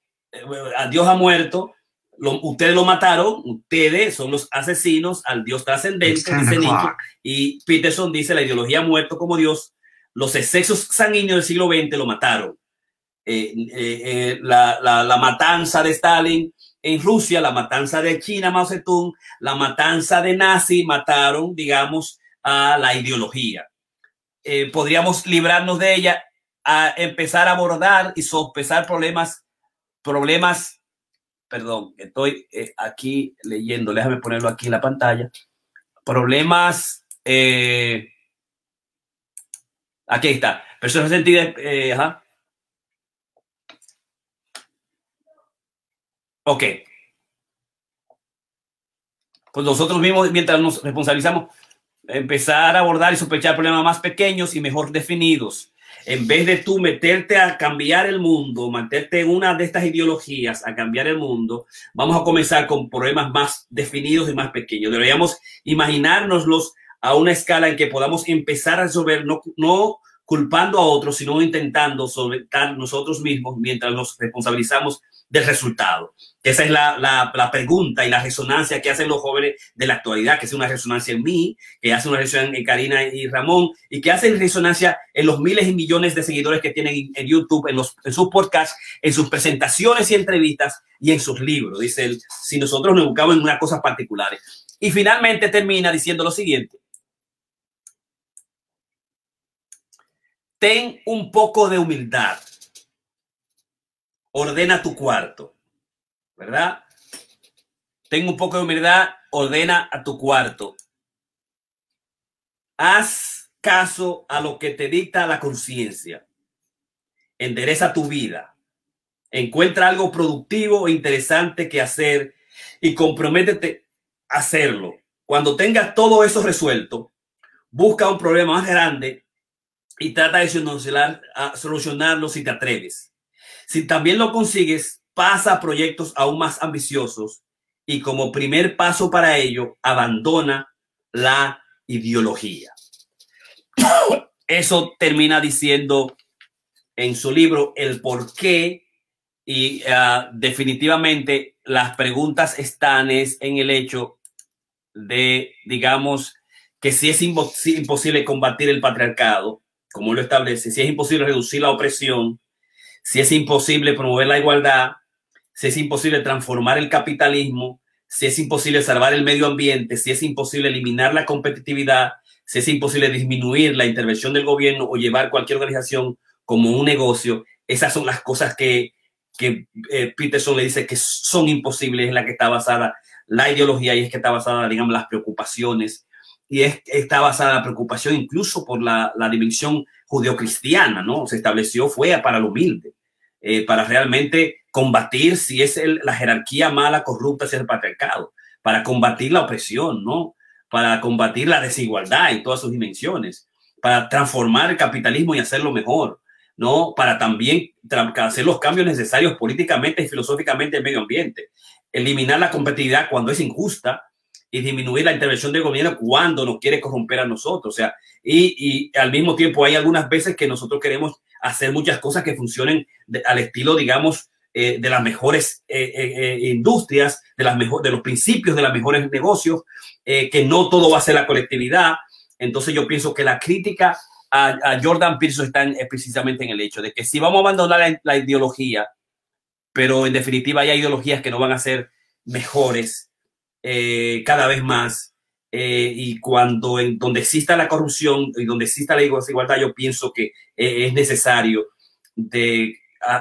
Dios ha muerto, ustedes lo mataron, ustedes son los asesinos al Dios trascendente, dice Nietzsche, y Peterson dice la ideología ha muerto como Dios, los excesos sanguíneos del siglo XX lo mataron. Eh, eh, la, la, la, matanza de Stalin en Rusia, la matanza de China, Mao Zedong, la matanza de Nazi, mataron, digamos, a la ideología. Eh, podríamos librarnos de ella a empezar a abordar y sopesar problemas, problemas, perdón, estoy eh, aquí leyendo, déjame ponerlo aquí en la pantalla, problemas, eh, aquí está, personas sentidas, ajá, Ok. Pues nosotros mismos, mientras nos responsabilizamos, empezar a abordar y sospechar problemas más pequeños y mejor definidos. En vez de tú meterte a cambiar el mundo, meterte en una de estas ideologías a cambiar el mundo, vamos a comenzar con problemas más definidos y más pequeños. Deberíamos imaginárnoslos a una escala en que podamos empezar a resolver, no, no culpando a otros, sino intentando solventar nosotros mismos mientras nos responsabilizamos del resultado. Esa es la, la, la, pregunta y la resonancia que hacen los jóvenes de la actualidad, que es una resonancia en mí, que hace una resonancia en Karina y Ramón, y que hace resonancia en los miles y millones de seguidores que tienen en YouTube, en, los, en sus podcasts, en sus presentaciones y entrevistas y en sus libros. Dice él, si nosotros nos buscamos en unas cosas particulares. Y finalmente termina diciendo lo siguiente. Ten un poco de humildad ordena tu cuarto, ¿verdad? Ten un poco de humildad, ordena a tu cuarto. Haz caso a lo que te dicta la conciencia. Endereza tu vida. Encuentra algo productivo e interesante que hacer y comprométete a hacerlo. Cuando tengas todo eso resuelto, busca un problema más grande y trata de solucionarlo si te atreves. Si también lo consigues, pasa a proyectos aún más ambiciosos y como primer paso para ello, abandona la ideología. Eso termina diciendo en su libro el por qué y uh, definitivamente las preguntas están es en el hecho de, digamos, que si es imposible combatir el patriarcado, como lo establece, si es imposible reducir la opresión, si es imposible promover la igualdad, si es imposible transformar el capitalismo, si es imposible salvar el medio ambiente, si es imposible eliminar la competitividad, si es imposible disminuir la intervención del gobierno o llevar cualquier organización como un negocio, esas son las cosas que, que eh, Peterson le dice que son imposibles en la que está basada la ideología y es que está basada, digamos, las preocupaciones y es, está basada la preocupación incluso por la, la dimensión judeocristiana, ¿no? Se estableció, fue para lo humilde. Eh, para realmente combatir si es la jerarquía mala, corrupta, si es el patriarcado, para combatir la opresión, ¿no? Para combatir la desigualdad en todas sus dimensiones, para transformar el capitalismo y hacerlo mejor, ¿no? Para también hacer los cambios necesarios políticamente y filosóficamente en medio ambiente. eliminar la competitividad cuando es injusta y disminuir la intervención del gobierno cuando nos quiere corromper a nosotros. O sea, y al mismo tiempo hay algunas veces que nosotros queremos hacer muchas cosas que funcionen al estilo, digamos, eh, de las mejores eh, eh, industrias, de, las mejor, de los principios de los mejores negocios, que no todo va a ser la colectividad. Entonces yo pienso que la crítica a, Jordan Peterson está precisamente en el hecho de que si vamos a abandonar la, ideología, pero en definitiva hay ideologías que no van a ser mejores cada vez más, y cuando en donde exista la corrupción y donde exista la desigualdad, yo pienso que es necesario de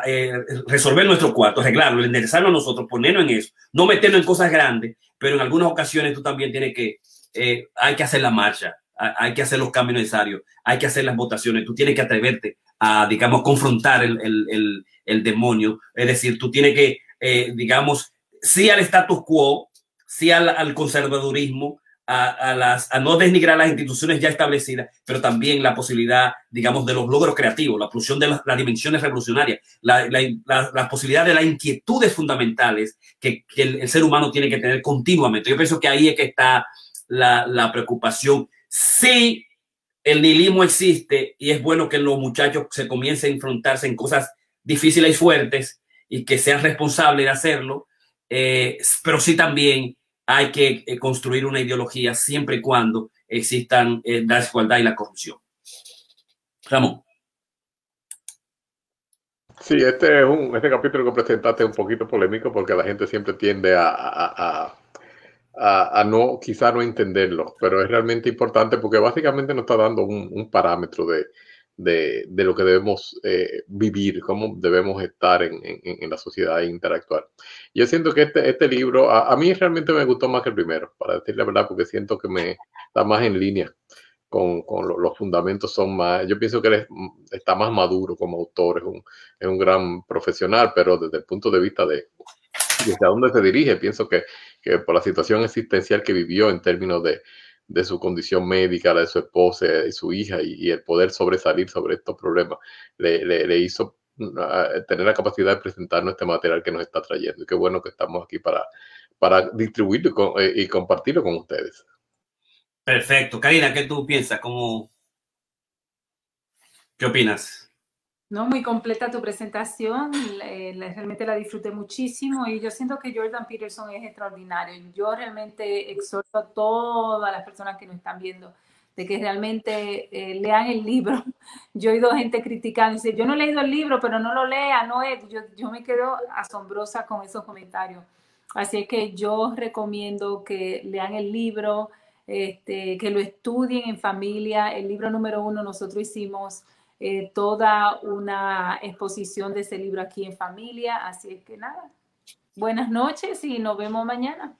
eh, resolver nuestro cuarto, arreglarlo, enderezarlo a nosotros, ponernos en eso, no meternos en cosas grandes, pero en algunas ocasiones tú también tienes que, eh, hay que hacer la marcha, hay que hacer los cambios necesarios, hay que hacer las votaciones, tú tienes que atreverte a, digamos, confrontar el, el, el, demonio, es decir, tú tienes que, eh, digamos, sí al status quo, sí al, al conservadurismo, a, las, a no denigrar las instituciones ya establecidas, pero también la posibilidad, digamos, de los logros creativos, la pulsión de las, dimensiones revolucionarias, la, la, la, posibilidad de las inquietudes fundamentales que, que el, ser humano tiene que tener continuamente. Yo pienso que ahí es que está la, la preocupación. Sí, el nihilismo existe y es bueno que los muchachos se comiencen a enfrentarse en cosas difíciles y fuertes y que sean responsables de hacerlo, eh, pero sí también hay que eh, construir una ideología siempre y cuando existan eh, la desigualdad y la corrupción. Ramón. Sí, este, es un, este capítulo que presentaste es un poquito polémico porque la gente siempre tiende a, a, a, no, quizá no entenderlo, pero es realmente importante porque básicamente nos está dando un parámetro de, de, de, lo que debemos eh, vivir, cómo debemos estar en, en, la sociedad e interactuar. Yo siento que este, este libro, a, a, mí realmente me gustó más que el primero, para decir la verdad, porque siento que me está más en línea con, con lo, los fundamentos, son más, yo pienso que él está más maduro como autor, es un, es un gran profesional, pero desde el punto de vista de desde dónde se dirige, pienso que, que por la situación existencial que vivió en términos de, de su condición médica, la de su esposa y su hija, y, el poder sobresalir sobre estos problemas, le, le, le hizo uh, tener la capacidad de presentarnos este material que nos está trayendo. Y qué bueno que estamos aquí para, para distribuirlo y, con, eh, y compartirlo con ustedes. Perfecto. Karina, ¿qué tú piensas? ¿Cómo... ¿Qué opinas? No, muy completa tu presentación, eh, realmente la disfruté muchísimo y yo siento que Jordan Peterson es extraordinario. Yo realmente exhorto a todas las personas que nos están viendo de que realmente eh, lean el libro. Yo he oído gente criticando, dice, yo no he leído el libro, pero no lo lea, no es. Yo, yo me quedo asombrosa con esos comentarios. Así que yo recomiendo que lean el libro, este, que lo estudien en familia. El libro número uno nosotros hicimos eh, toda una exposición de ese libro aquí en familia. Así es que nada, buenas noches y nos vemos mañana.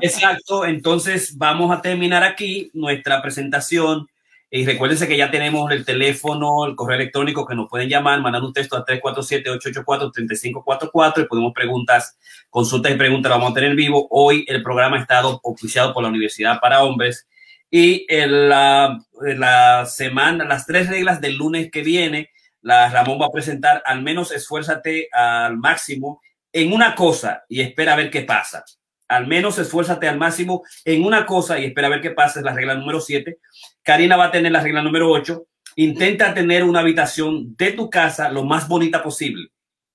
Exacto, entonces vamos a terminar aquí nuestra presentación. Y recuérdense que ya tenemos el teléfono, el correo electrónico que nos pueden llamar, mandando un texto a 347-884-3544 y podemos preguntas, consultas y preguntas, lo vamos a tener vivo. Hoy el programa ha estado oficiado por la Universidad para Hombres y en la, en la semana, las tres reglas del lunes que viene, la Ramón va a presentar, al menos esfuérzate al máximo en una cosa y espera a ver qué pasa. Al menos esfuérzate al máximo en una cosa y espera a ver qué pasa. Es la regla número siete. Karina va a tener la regla número ocho. Intenta tener una habitación de tu casa lo más bonita posible.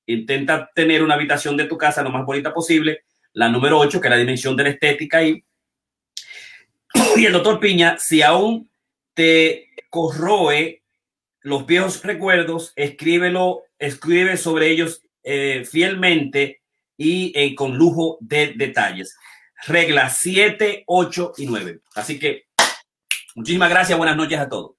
Intenta tener una habitación de tu casa lo más bonita posible. La número ocho, que es la dimensión de la estética y y el doctor Piña, si aún te corroe los viejos recuerdos, escríbelo, escribe sobre ellos eh, fielmente y eh, con lujo de detalles. Reglas 7, 8 y 9. Así que muchísimas gracias, buenas noches a todos.